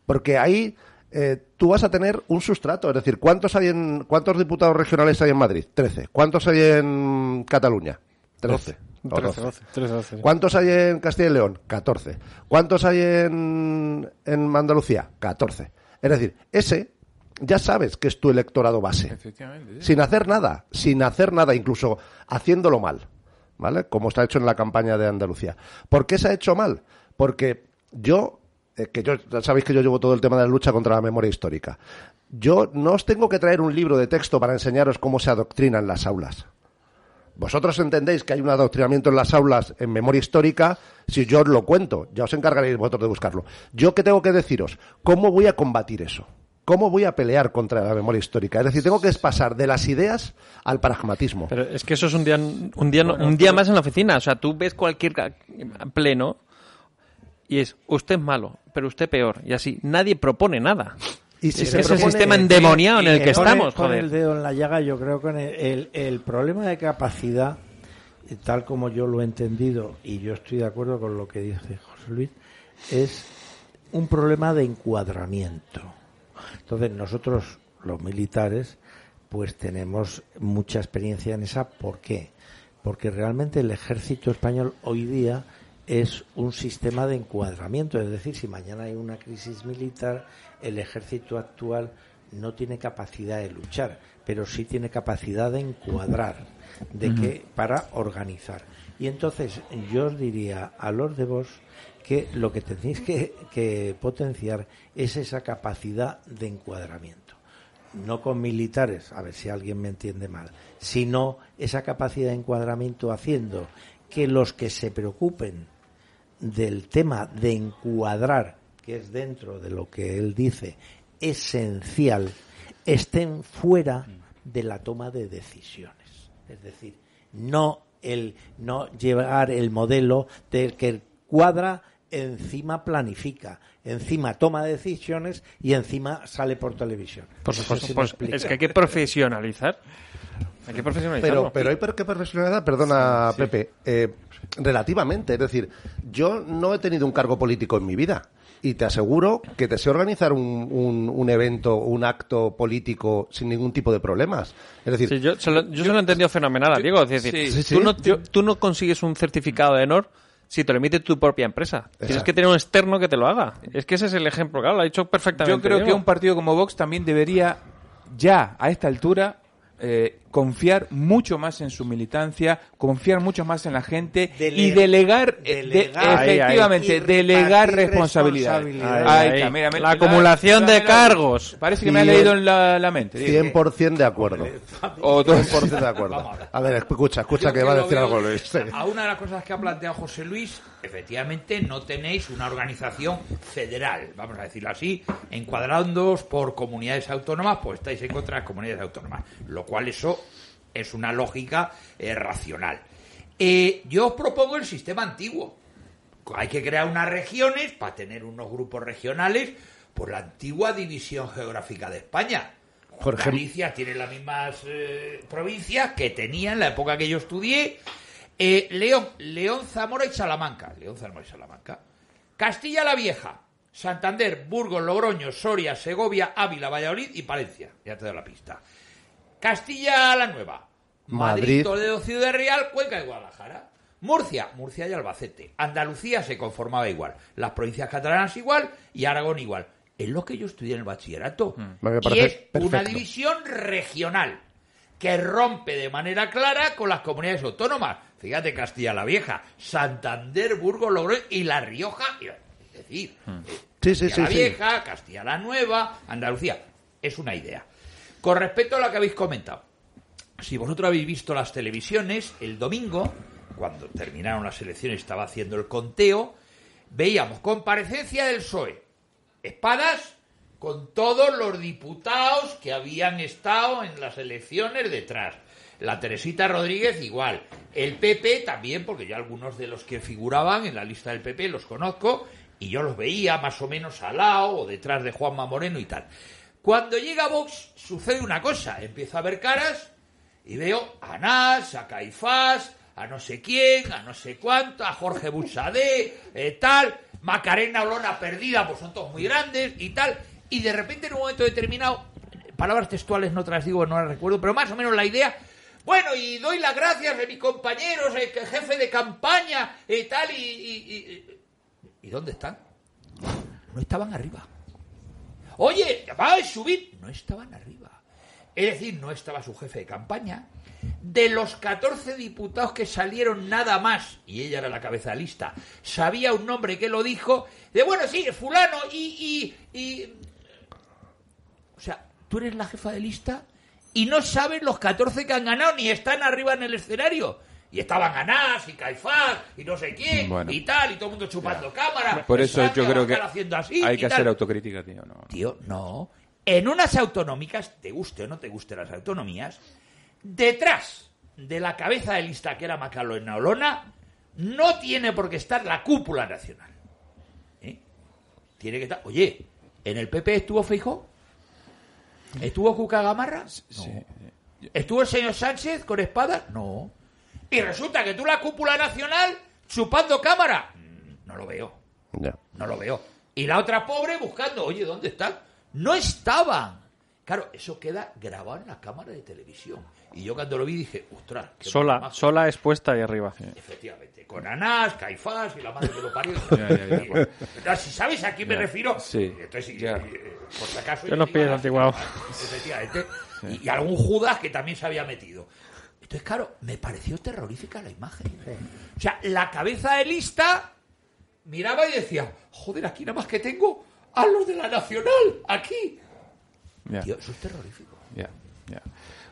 porque ahí eh, tú vas a tener un sustrato, es decir, ¿cuántos hay en, cuántos diputados regionales hay en Madrid? Trece. ¿Cuántos hay en Cataluña? Trece. O 13, doce. 12, 13, 12. ¿Cuántos hay en Castilla y León? 14. ¿Cuántos hay en, en Andalucía? 14. Es decir, ese ya sabes que es tu electorado base. Efectivamente. Sin hacer nada, sin hacer nada, incluso haciéndolo mal. ¿Vale? Como está hecho en la campaña de Andalucía. ¿Por qué se ha hecho mal? Porque yo, eh, que yo, ya sabéis que yo llevo todo el tema de la lucha contra la memoria histórica. Yo no os tengo que traer un libro de texto para enseñaros cómo se adoctrina en las aulas. Vosotros entendéis que hay un adoctrinamiento en las aulas en memoria histórica si yo os lo cuento. Ya os encargaréis vosotros de buscarlo. Yo qué tengo que deciros? ¿Cómo voy a combatir eso? ¿Cómo voy a pelear contra la memoria histórica? Es decir, tengo que pasar de las ideas al pragmatismo. Pero es que eso es un día, un día, un día más en la oficina. O sea, tú ves cualquier pleno y es usted malo, pero usted peor. Y así, nadie propone nada. Y si es se es el propone- sistema endemoniado en el que estamos, joder. el dedo en la llaga, yo creo que el, el- el problema de capacidad, eh, tal como yo lo he entendido, y yo estoy de acuerdo con lo que dice José Luis, es un problema de encuadramiento. Entonces nosotros, los militares, pues tenemos mucha experiencia en esa. ¿Por qué? Porque realmente el ejército español hoy día es un sistema de encuadramiento. Es decir, si mañana hay una crisis militar, el ejército actual no tiene capacidad de luchar, pero sí tiene capacidad de encuadrar, de que para organizar. Y entonces yo os diría a los de vos que lo que tenéis que, que potenciar es esa capacidad de encuadramiento. No con militares, a ver si alguien me entiende mal, sino esa capacidad de encuadramiento haciendo que los que se preocupen del tema de encuadrar, que es dentro de lo que él dice, esencial, estén fuera de la toma de decisiones. Es decir, no el no llevar el modelo del que cuadra encima planifica, encima toma decisiones y encima sale por televisión. Por No sé supuesto, si pues, es que hay que profesionalizar. Hay que profesionalizarlo. Pero, pero hay por qué profesionalidad, perdona Pepe, eh, relativamente. Es decir, yo no he tenido un cargo político en mi vida y te aseguro que te sé organizar un, un, un evento, un acto político sin ningún tipo de problemas. Es decir, Sí, yo, se lo, yo se lo he entendido fenomenal, Diego. Es decir, sí, sí, sí. Tú, no, tú no consigues un certificado de honor si te lo emite tu propia empresa. Tienes que tener un externo que te lo haga. Es que ese es el ejemplo, claro, lo ha dicho perfectamente. Yo creo que un partido como Vox también debería, ya a esta altura, eh, confiar mucho más en su militancia, confiar mucho más en la gente Dele- y delegar, eh, de- delegar. Ahí, ahí. efectivamente, delegar. Ahí está, mira, mira, La acumulación de cargos. Parece que me ha leído en la, la mente. Diego. 100% de acuerdo. O todo- 100% de acuerdo. A ver, escucha, escucha Yo que va a decir algo Luis. Sí. A una de las cosas que ha planteado José Luis, efectivamente no tenéis una organización federal, vamos a decirlo así, encuadrándoos por comunidades autónomas, pues estáis en contra de las comunidades autónomas, lo cual eso es una lógica eh, racional. Eh, yo os propongo el sistema antiguo. Hay que crear unas regiones para tener unos grupos regionales por la antigua división geográfica de España. Por ejemplo- Galicia tiene las mismas eh, provincias que tenía en la época que yo estudié. Eh, León, León, Zamora y Salamanca. León, Zamora y Salamanca. Castilla la Vieja, Santander, Burgos, Logroño, Soria, Segovia, Ávila, Valladolid y Palencia. Ya te doy la pista. Castilla la Nueva, Madrid, Madrid. Toledo, Ciudad Real, Cuenca y Guadalajara. Murcia, Murcia y Albacete. Andalucía se conformaba igual. Las provincias catalanas igual y Aragón igual. Es lo que yo estudié en el bachillerato. Me y es una división regional que rompe de manera clara con las comunidades autónomas. Fíjate, Castilla la Vieja, Santander, Burgos, Logroño y La Rioja. Es decir. Sí, Castilla sí, la sí. Vieja, Castilla la Nueva, Andalucía. Es una idea. Con respecto a lo que habéis comentado, si vosotros habéis visto las televisiones, el domingo, cuando terminaron las elecciones, estaba haciendo el conteo, veíamos comparecencia del PSOE, espadas con todos los diputados que habían estado en las elecciones detrás. La Teresita Rodríguez igual. El PP también, porque yo algunos de los que figuraban en la lista del PP los conozco y yo los veía más o menos al lado o detrás de Juanma Moreno y tal. Cuando llega Vox sucede una cosa, empiezo a ver caras y veo a Nas, a Caifás, a no sé quién, a no sé cuánto, a Jorge Busadé, eh, tal, Macarena Olona perdida, pues son todos muy grandes y tal. Y de repente en un momento determinado, palabras textuales no te las digo, no las recuerdo, pero más o menos la idea. Bueno, y doy las gracias a mis compañeros, el jefe de campaña y tal, y, y- ¿y dónde están? No estaban arriba. Oye, va a subir. No estaban arriba. Es decir, no estaba su jefe de campaña. De los 14 diputados que salieron nada más, y ella era la cabeza lista, sabía un nombre que lo dijo, de bueno, sí, fulano, y, y, y... O sea, tú eres la jefa de lista y no sabes los 14 que han ganado, ni están arriba en el escenario. Y estaban Anás y Caifás y no sé quién Bueno. y tal, y todo el mundo chupando cámara. Por eso yo creo que así hay que tal. hacer autocrítica, tío. No. Tío, no. En unas autonómicas, te guste o no te guste las autonomías, detrás de la cabeza de lista que era Macalona Olona, no tiene por qué estar la cúpula nacional. ¿Eh? Tiene que estar. Oye, ¿en el PP estuvo Feijó? ¿Estuvo Cuca Gamarra? No. ¿Estuvo el señor Sánchez con espada? No. Y resulta que tú la cúpula nacional chupando cámara. Mm, No lo veo. No lo veo. Y la otra pobre buscando, oye, ¿dónde están? No estaban. Claro, eso queda grabado en la cámara de televisión. Y yo cuando lo vi dije, ostras, qué Sola, mazo". sola expuesta ahí arriba. Efectivamente, con Anás, Caifás y la madre que lo parió. Ya, ya, ya. Y, bueno, si sabes a quién me refiero, Sí. entonces, y- Ya. y, eh, por si acaso. Yo nos digo pilles Anás, antiguados. Efectivamente. Y, y algún Judas que también se había metido. Entonces, claro, me pareció terrorífica la imagen. O sea, la cabeza de lista miraba y decía, joder, aquí nada más que tengo a los de la Nacional, aquí. Tío, eso es terrorífico.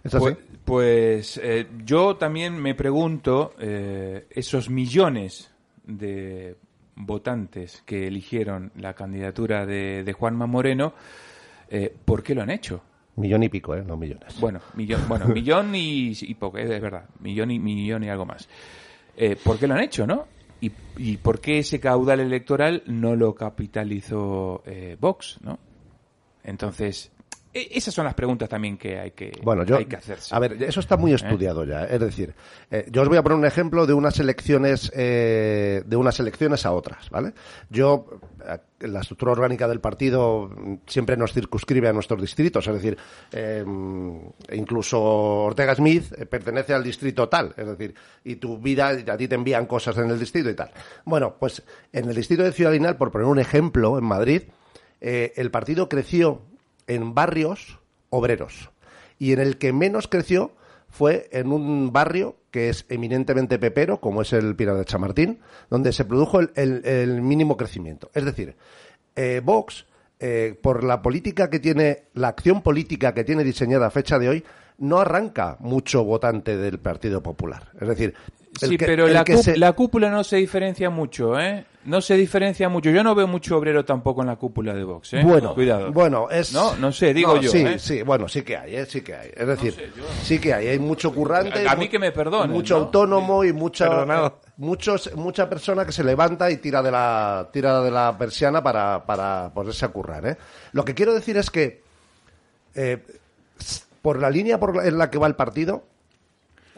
Pues, pues, eh, yo también me pregunto, eh, esos millones de votantes que eligieron la candidatura de, de Juanma Moreno, eh, ¿por qué lo han hecho? Millón y pico, ¿eh? No millones. Bueno, millón, bueno, millón y, y poco, es verdad, millón y millón y algo más. Eh, ¿Por qué lo han hecho, no? ¿Y, y por qué ese caudal electoral no lo capitalizó eh, Vox, no? Entonces, esas son las preguntas también que hay que, Bueno, yo, hay que hacerse. a ver, eso está muy estudiado ya. Es decir, eh, yo os voy a poner un ejemplo de unas elecciones, eh, de unas elecciones a otras, ¿vale? Yo, eh, la estructura orgánica del partido siempre nos circunscribe a nuestros distritos, es decir, eh, incluso Ortega Smith eh, pertenece al distrito tal, es decir, y tu vida, a ti te envían cosas en el distrito y tal. Bueno, pues en el distrito de Ciudad Lineal, por poner un ejemplo, en Madrid, eh, el partido creció en barrios obreros. Y en el que menos creció fue en un barrio que es eminentemente pepero, como es el Pinar de Chamartín, donde se produjo el, el- el mínimo crecimiento. Es decir, eh, Vox, eh, por la política que tiene, la acción política que tiene diseñada a fecha de hoy, no arranca mucho votante del Partido Popular. Es decir, Sí, que- pero la, que cúp- se- la cúpula no se diferencia mucho, ¿eh? No se diferencia mucho. Yo no veo mucho obrero tampoco en la cúpula de Vox, ¿eh? Bueno, cuidado. Bueno, es. No, no sé, digo No, yo, Sí, ¿eh? sí, bueno, sí que hay, ¿eh? Sí que hay. Es decir, sí que hay. Hay mucho currante. A mí que me perdonen, Mucho ¿no? autónomo y mucha. Perdonado. Muchos, mucha persona que se levanta y tira de la, tira de la persiana para, para ponerse a currar, ¿eh? Lo que quiero decir es que, eh, por la línea por la- en la que va el partido,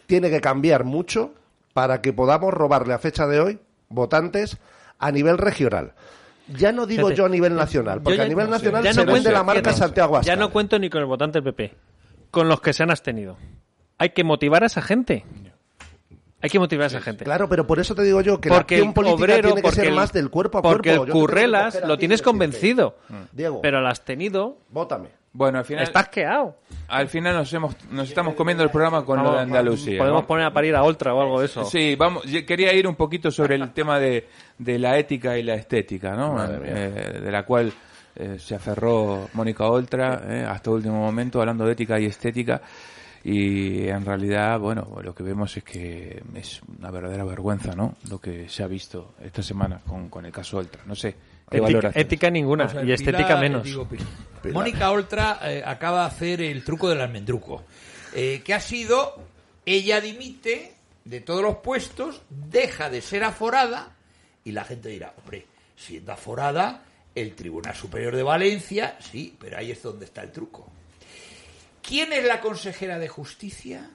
tiene que cambiar mucho para que podamos robarle a fecha de hoy votantes a nivel regional. Ya no digo Fíjate, yo a nivel nacional, porque a nivel nacional ya se no vende cuento- la marca fíjate, Santiago Ya no cuento ni con el votante del PP, con los que se han abstenido. Hay que motivar a esa gente. Hay que motivar a esa gente. Claro, pero por eso te digo yo que porque la el acción política obrero, tiene que porque ser el, más del cuerpo a porque cuerpo. el Yo te tengo que currelas lo tienes convencido, Diego, pero lo has tenido vótame. Bueno, al final, Estás queado. al final nos hemos, nos estamos comiendo el programa con lo de Andalucía. Podemos ¿no? poner a parir a Oltra o algo de eso. Sí, vamos. yo Quería ir un poquito sobre el tema de, de la ética y la estética, ¿no? Eh, de la cual eh, se aferró Mónica Oltra eh, hasta el último momento, hablando de ética y estética. Y en realidad, bueno, lo que vemos es que es una verdadera vergüenza, ¿no? Lo que se ha visto esta semana con, con el caso Oltra. No sé. ¿Qué Ética, ninguna O sea, y estética Pilar, menos. digo. Mónica Oltra eh, acaba de hacer el truco del almendruco, eh, que ha sido, ella dimite de todos los puestos, deja de ser aforada y la gente dirá, hombre, siendo aforada, el Tribunal Superior de Valencia, sí, pero ahí es donde está el truco. ¿Quién es la consejera de justicia?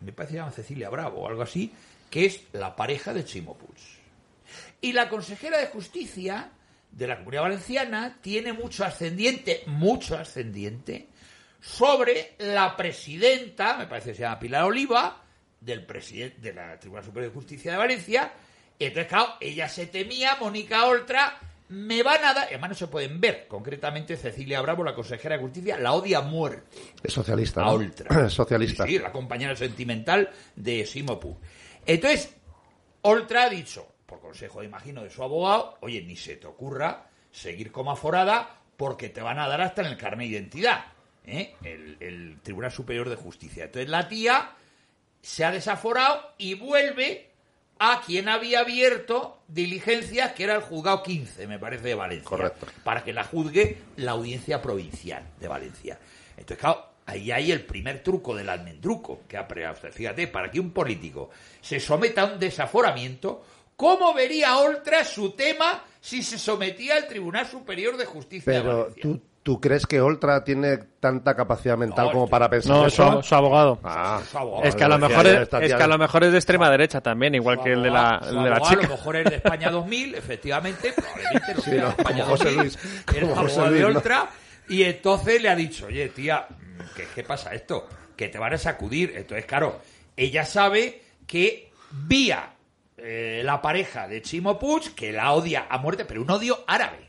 Me parece que se llama Cecilia Bravo o algo así, que es la pareja de Chimo Puig. Y la consejera de justicia de la Comunidad Valenciana tiene mucho ascendiente, mucho ascendiente, sobre la presidenta, me parece que se llama Pilar Oliva, del presidente de la Tribunal Superior de Justicia de Valencia. Y entonces, claro, ella se temía, Mónica Oltra, me van a dar, además no se pueden ver, concretamente Cecilia Bravo, la consejera de justicia, la odia a muerte. Es socialista. A ¿no? Oltra. socialista. Sí, sí, la compañera sentimental de Simo Puig. Entonces, Oltra ha dicho, por consejo, imagino, de su abogado, oye, ni se te ocurra seguir como aforada porque te van a dar hasta en el carnet de identidad, ¿eh? el, el Tribunal Superior de Justicia. Entonces la tía se ha desaforado y vuelve a quien había abierto diligencias, que era el juzgado 15, me parece, de Valencia. Correcto. Para que la juzgue la audiencia provincial de Valencia. Entonces, claro, ahí hay el primer truco del almendruco que ha Fíjate, para que un político se someta a un desaforamiento, ¿cómo vería Oltra su tema si se sometía al Tribunal Superior de Justicia de Pero Valencia? ¿tú, ¿tú crees que Oltra tiene tanta capacidad mental No, como para pensar No, su, abogado. Ah, Su abogado. Es que a lo mejor es, esta es tía- que a lo mejor es de extrema derecha también, igual Su que el de la, el de la chica. A lo mejor es de España 2000, efectivamente, probablemente no Sí, sea ¿no? de España Como José 2000, Luis, el como abogado de. Oltra, y entonces le ha dicho, oye, tía, ¿qué, qué pasa esto? Que te van a sacudir. Entonces, claro, ella sabe que vía eh, la pareja de Chimo Puig, que la odia a muerte, pero un odio árabe.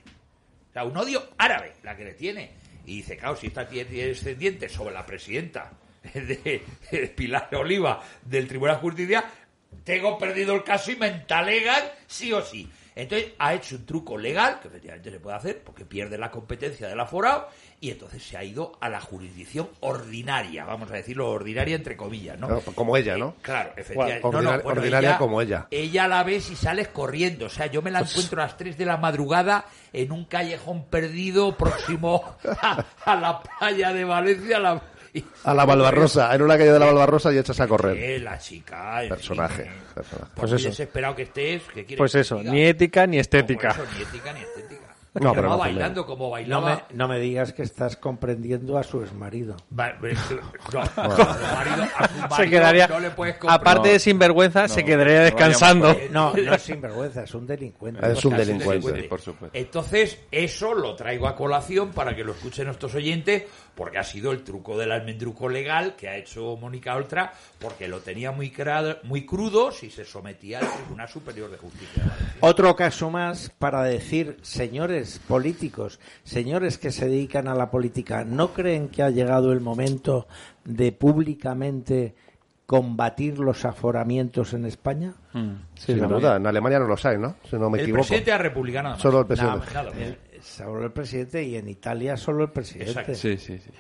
O sea, un odio árabe la que le tiene. Y dice, claro, si esta tiene descendiente sobre la presidenta de, de Pilar Oliva del Tribunal de Justicia, tengo perdido el caso y me entalegan sí o sí. Entonces ha hecho un truco legal, que efectivamente se puede hacer, porque pierde la competencia del aforado, y entonces se ha ido a la jurisdicción ordinaria, vamos a decirlo ordinaria entre comillas, ¿no? Claro, como ella, ¿no? Eh, claro, efectivamente. Bueno, No, no, ordinaria- bueno, ordinaria como ella. Ella la ves y sales corriendo. O sea, yo me la encuentro a las 3 de la madrugada en un callejón perdido próximo a, a la playa de Valencia. La, y- A la Balbarrosa, en una calle de la Balbarrosa y echas a correr. Eh, la chica. Personaje, fin, eh, personaje. Pues muy eso. desesperado que estés, ¿qué quieres Pues que eso, ni ética ni estética. eso, ni ética ni estética. No, pero no, bailando como No bailaba. me, no me digas que estás comprendiendo a su exmarido. Va- no, a su marido- a su Se marido quedaría, no le puedes aparte de sinvergüenza, se quedaría descansando. No, no es sinvergüenza, es un delincuente. Es un delincuente. Sí, por supuesto. Entonces, eso lo traigo a colación para que lo escuchen nuestros oyentes, porque ha sido el truco del almendruco legal que ha hecho Mónica Oltra, porque lo tenía muy, muy crudo si se sometía al Tribunal Superior de Justicia. Otro caso más para decir, señores políticos, señores que se dedican a la política, ¿no creen que ha llegado el momento de públicamente combatir los aforamientos en España? Sin duda, en Alemania no los hay, ¿no? Si no me el equivoco. presidente de la República nada más. Solo el presidente. Nada más. El- solo el presidente y en Italia solo el presidente. Exacto. Sí, sí, sí.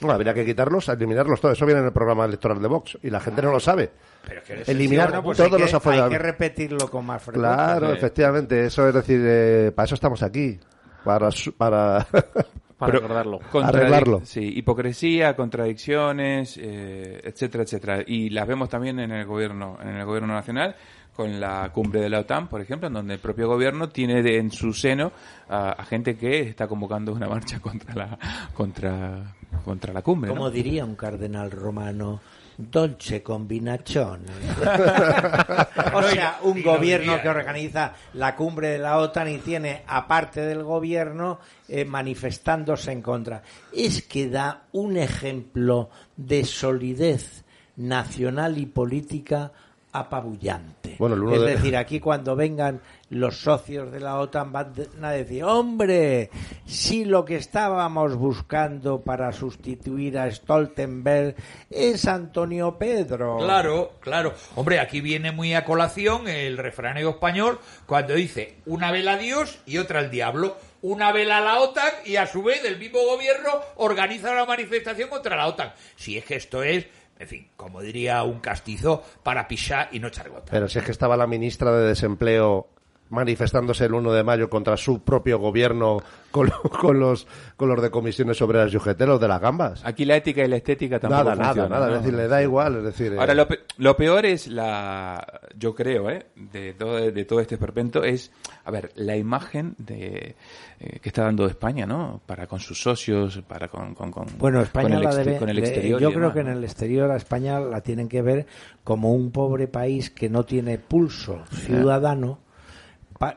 No, habría que quitarlos, eliminarlos todo. Eso viene en el programa electoral de Vox y la gente no lo sabe. Pero es que eres Eliminar sencillo, Pues todos hay que, los hay aforados. que repetirlo con más frecuencia. Claro, Sí. efectivamente. Eso es decir, eh, para eso estamos aquí. Para, su- para Para recordarlo. Contradic- Arreglarlo. Sí, hipocresía, contradicciones, eh, etcétera, etcétera. Y las vemos también en el gobierno, en el gobierno nacional, con la cumbre de la OTAN, por ejemplo, en donde el propio gobierno tiene de- en su seno a, a gente que está convocando una marcha contra la contra contra la cumbre. ¿no? Como diría un cardenal romano, dolce combinazione. o sea, un gobierno que organiza la cumbre de la OTAN y tiene, aparte del gobierno, eh, manifestándose en contra. Es que da un ejemplo de solidez nacional y política apabullante. Bueno, el uno es de- decir, aquí cuando vengan los socios de la OTAN van a decir, hombre, si lo que estábamos buscando para sustituir a Stoltenberg es Antonio Pedro. Claro, claro. Hombre, aquí viene muy a colación el refranero español cuando dice una vela a Dios y otra al diablo. Una vela a la OTAN y a su vez el mismo gobierno organiza una manifestación contra la OTAN. Si es que esto es, en fin, como diría un castizo, para pisar y no echar gota. Pero si es que estaba la ministra de Desempleo manifestándose el 1 de mayo contra su propio gobierno con, lo- con los con los de comisiones obreras y UGT, los de las gambas. Aquí la ética y la estética tampoco Nada, nada, nada. ¿no? Es decir, le da igual. Es decir, eh, Ahora, lo, pe- lo peor es la, yo creo, ¿eh? de, todo, de todo este esperpento, es, a ver, la imagen de, eh, que está dando España, ¿no? Para con sus socios, para con, con, con- Bueno, con España el, la exte- debe- con el le- exterior. yo creo demás, que en el exterior a España la tienen que ver como un pobre país que no tiene pulso ciudadano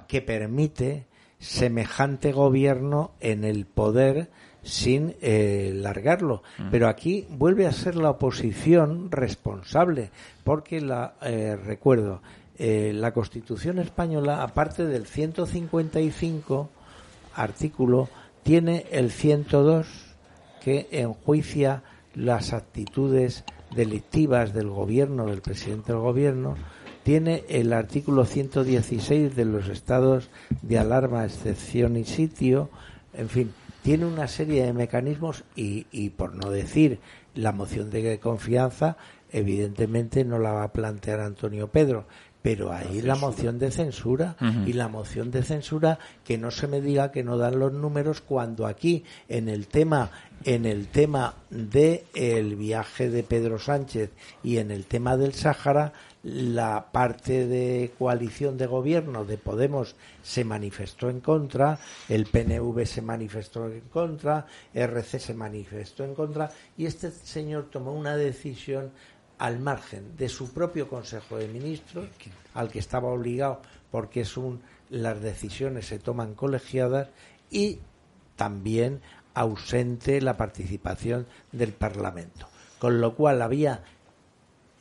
que permite semejante gobierno en el poder sin eh, largarlo. Pero aquí vuelve a ser la oposición responsable, porque la eh, recuerdo eh, la Constitución española, aparte del 155 artículo, tiene el 102 que enjuicia las actitudes delictivas del gobierno, del presidente del gobierno, tiene el artículo 116 de los estados de alarma, excepción y sitio, en fin, tiene una serie de mecanismos y, y por no decir la moción de confianza, evidentemente no la va a plantear Antonio Pedro, pero ahí la moción de censura y la moción de censura que no se me diga que no dan los números cuando aquí en el tema en el tema de el viaje de Pedro Sánchez y en el tema del Sáhara la parte de coalición de gobierno de Podemos se manifestó en contra, el PNV se manifestó en contra, RC se manifestó en contra y este señor tomó una decisión al margen de su propio Consejo de Ministros, al que estaba obligado porque es un las decisiones se toman colegiadas y también ausente la participación del Parlamento. Con lo cual había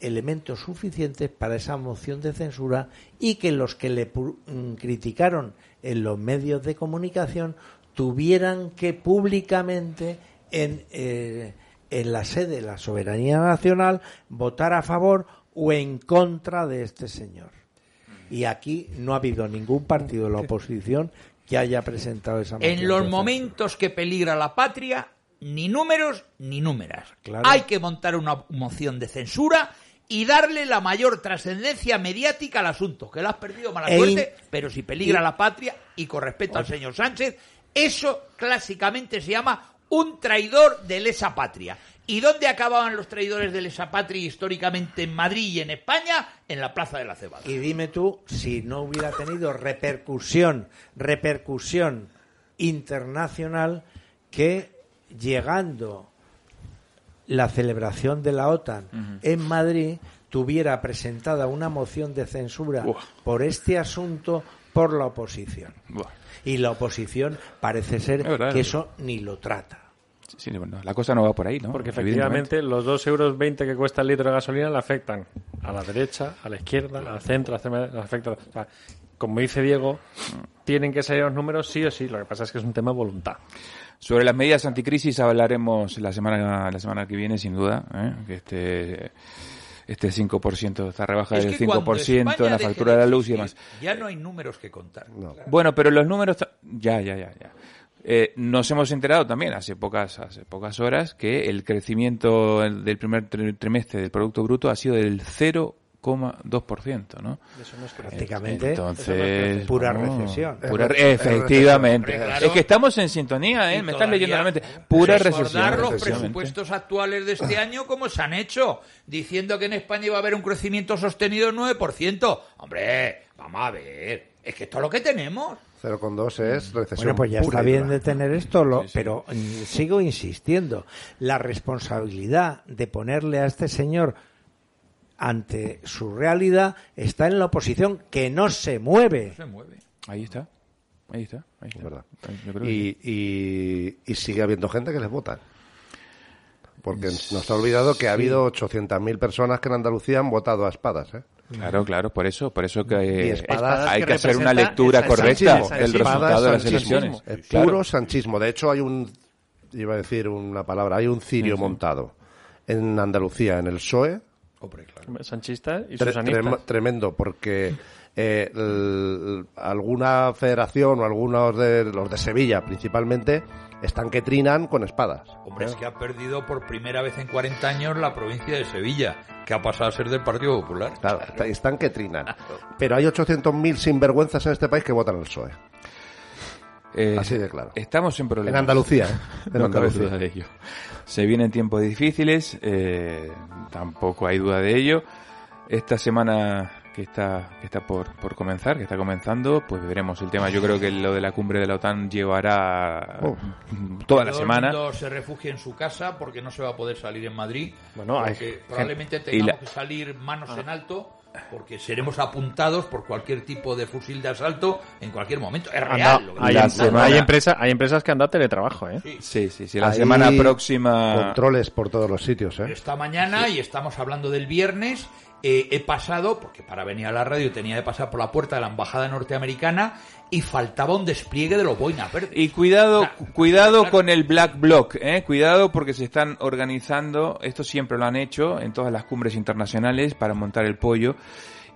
elementos suficientes para esa moción de censura y que los que le mm, criticaron en los medios de comunicación tuvieran que públicamente en, eh, en la sede de la soberanía nacional votar a favor o en contra de este señor. Y aquí no ha habido ningún partido de la oposición que haya presentado esa moción. En los momentos que peligra la patria, ni números ni númeras. Claro. Hay que montar una moción de censura y darle la mayor trascendencia mediática al asunto, que lo has perdido mala E suerte, in- pero si peligra y- la patria y con respeto al señor Sánchez, eso clásicamente se llama un traidor de lesa patria. ¿Y dónde acababan los traidores de lesa patria históricamente en Madrid y en España? En la Plaza de la Cebada. Y dime tú si no hubiera tenido repercusión, repercusión internacional que llegando la celebración de la OTAN en Madrid tuviera presentada una moción de censura por este asunto por la oposición. Y la oposición parece ser Es verdad, que es eso ni lo trata. Sí, bueno, la cosa no va por ahí, ¿no? Porque efectivamente los 2,20 euros que cuesta el litro de gasolina le afectan a la derecha, a la izquierda, al centro, a la extrema- le afecta. o sea, como dice Diego, tienen que salir los números sí o sí. Lo que pasa es que es un tema de voluntad. Sobre las medidas anticrisis hablaremos la semana la semana que viene, sin duda. ¿eh? Que este este 5%, esta rebaja Es del que cuando 5% en la factura de la luz y demás. Ya no hay números que contar. Bueno, pero los números... Ya, ya, ya, ya. Eh, nos hemos enterado también hace pocas, hace pocas horas que el crecimiento del primer tri- trimestre del Producto Bruto ha sido del 0,2%, ¿no? Prácticamente Entonces, pura vamos, recesión. pura- Es re- efectivamente. Hombre, claro. Es que estamos en sintonía, ¿eh? Me estás leyendo la mente. Pura recordar recesión. los efectivamente. presupuestos actuales de este año como se han hecho, diciendo que en España iba a haber un crecimiento sostenido del 9%. Hombre, vamos a ver, es que esto es lo que tenemos. 0,2 es recesión. Bueno, pues ya pura está bien de tener esto, lo- Sí, sí. pero mm, sigo insistiendo. La responsabilidad de ponerle a este señor ante su realidad está en la oposición que no se mueve. Se mueve. Ahí está. Ahí está. Ahí está. Es verdad. Yo creo que sí. Y, y, sigue habiendo gente que les vota. Porque nos ha olvidado que ha habido 800.000 personas que en Andalucía han votado a espadas. ¿eh? Claro, claro, por eso, por eso que espadas hay que que hacer una lectura el correcta del el resultado de las elecciones. Claro. Puro sanchismo. De hecho, hay un, iba a decir una palabra, hay un cirio montado en Andalucía, en el PSOE, Hombre, claro. Sanchistas y trem- tremendo, porque eh, el- alguna federación o algunos de los de Sevilla principalmente están que trinan con espadas. Hombre, es que ha perdido por primera vez en 40 años la provincia de Sevilla, que ha pasado a ser del Partido Popular. Claro, están que trinan. Pero hay 800.000 sinvergüenzas en este país que votan al PSOE. Eh, Así de claro. Estamos en problemas. En Andalucía, ¿eh? En No Andalucía. de ello. Se vienen tiempos difíciles, eh, tampoco hay duda de ello. Esta semana que está, que está por, por comenzar, que está comenzando, pues veremos el tema. Yo creo que lo de la cumbre de la OTAN llevará Oh. toda la Todo semana. El mundo se refugia en su casa porque no se va a poder salir en Madrid. Bueno, hay probablemente tengamos la- que salir manos en alto porque seremos apuntados por cualquier tipo de fusil de asalto en cualquier momento. Es Anda, real. lo que hay, em- semana- hay empresas, hay empresas que han dado teletrabajo, ¿eh? Sí, sí, sí. La Hay semana próxima. Controles por todos los sitios, ¿eh? Esta mañana, y estamos hablando del viernes, eh, he pasado, porque para venir a la radio tenía que pasar por la puerta de la embajada norteamericana y faltaba un despliegue de los boinas verdes. Y cuidado, Claro, cuidado claro. con el Black Bloc, ¿eh? cuidado porque se están organizando, esto siempre lo han hecho en todas las cumbres internacionales para montar el pollo.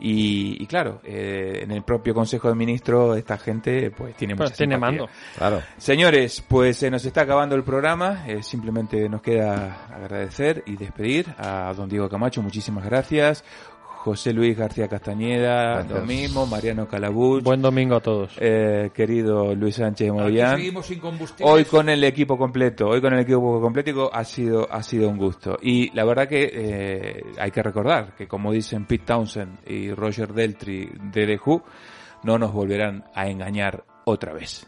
Y, y claro, eh, en el propio Consejo de Ministros esta gente pues tiene Pues mucha tiene mando. Claro. Señores, pues se nos está acabando el programa. eh, simplemente nos queda agradecer y despedir a don Diego Camacho. Muchísimas gracias. José Luis García Castañeda, Gracias. lo mismo. Mariano Calabuch. Buen domingo a todos. eh, querido Luis Sánchez Moyán. Hoy con el equipo completo, hoy con el equipo completo ha sido, ha sido un gusto. Y la verdad que eh, hay que recordar que como dicen Pete Townsend y Roger Deltry de The Who, no nos volverán a engañar otra vez.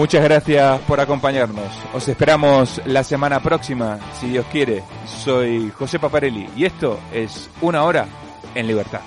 Muchas gracias por acompañarnos. Os esperamos la semana próxima, si Dios quiere. Soy José Paparelli y esto es Una Hora en Libertad.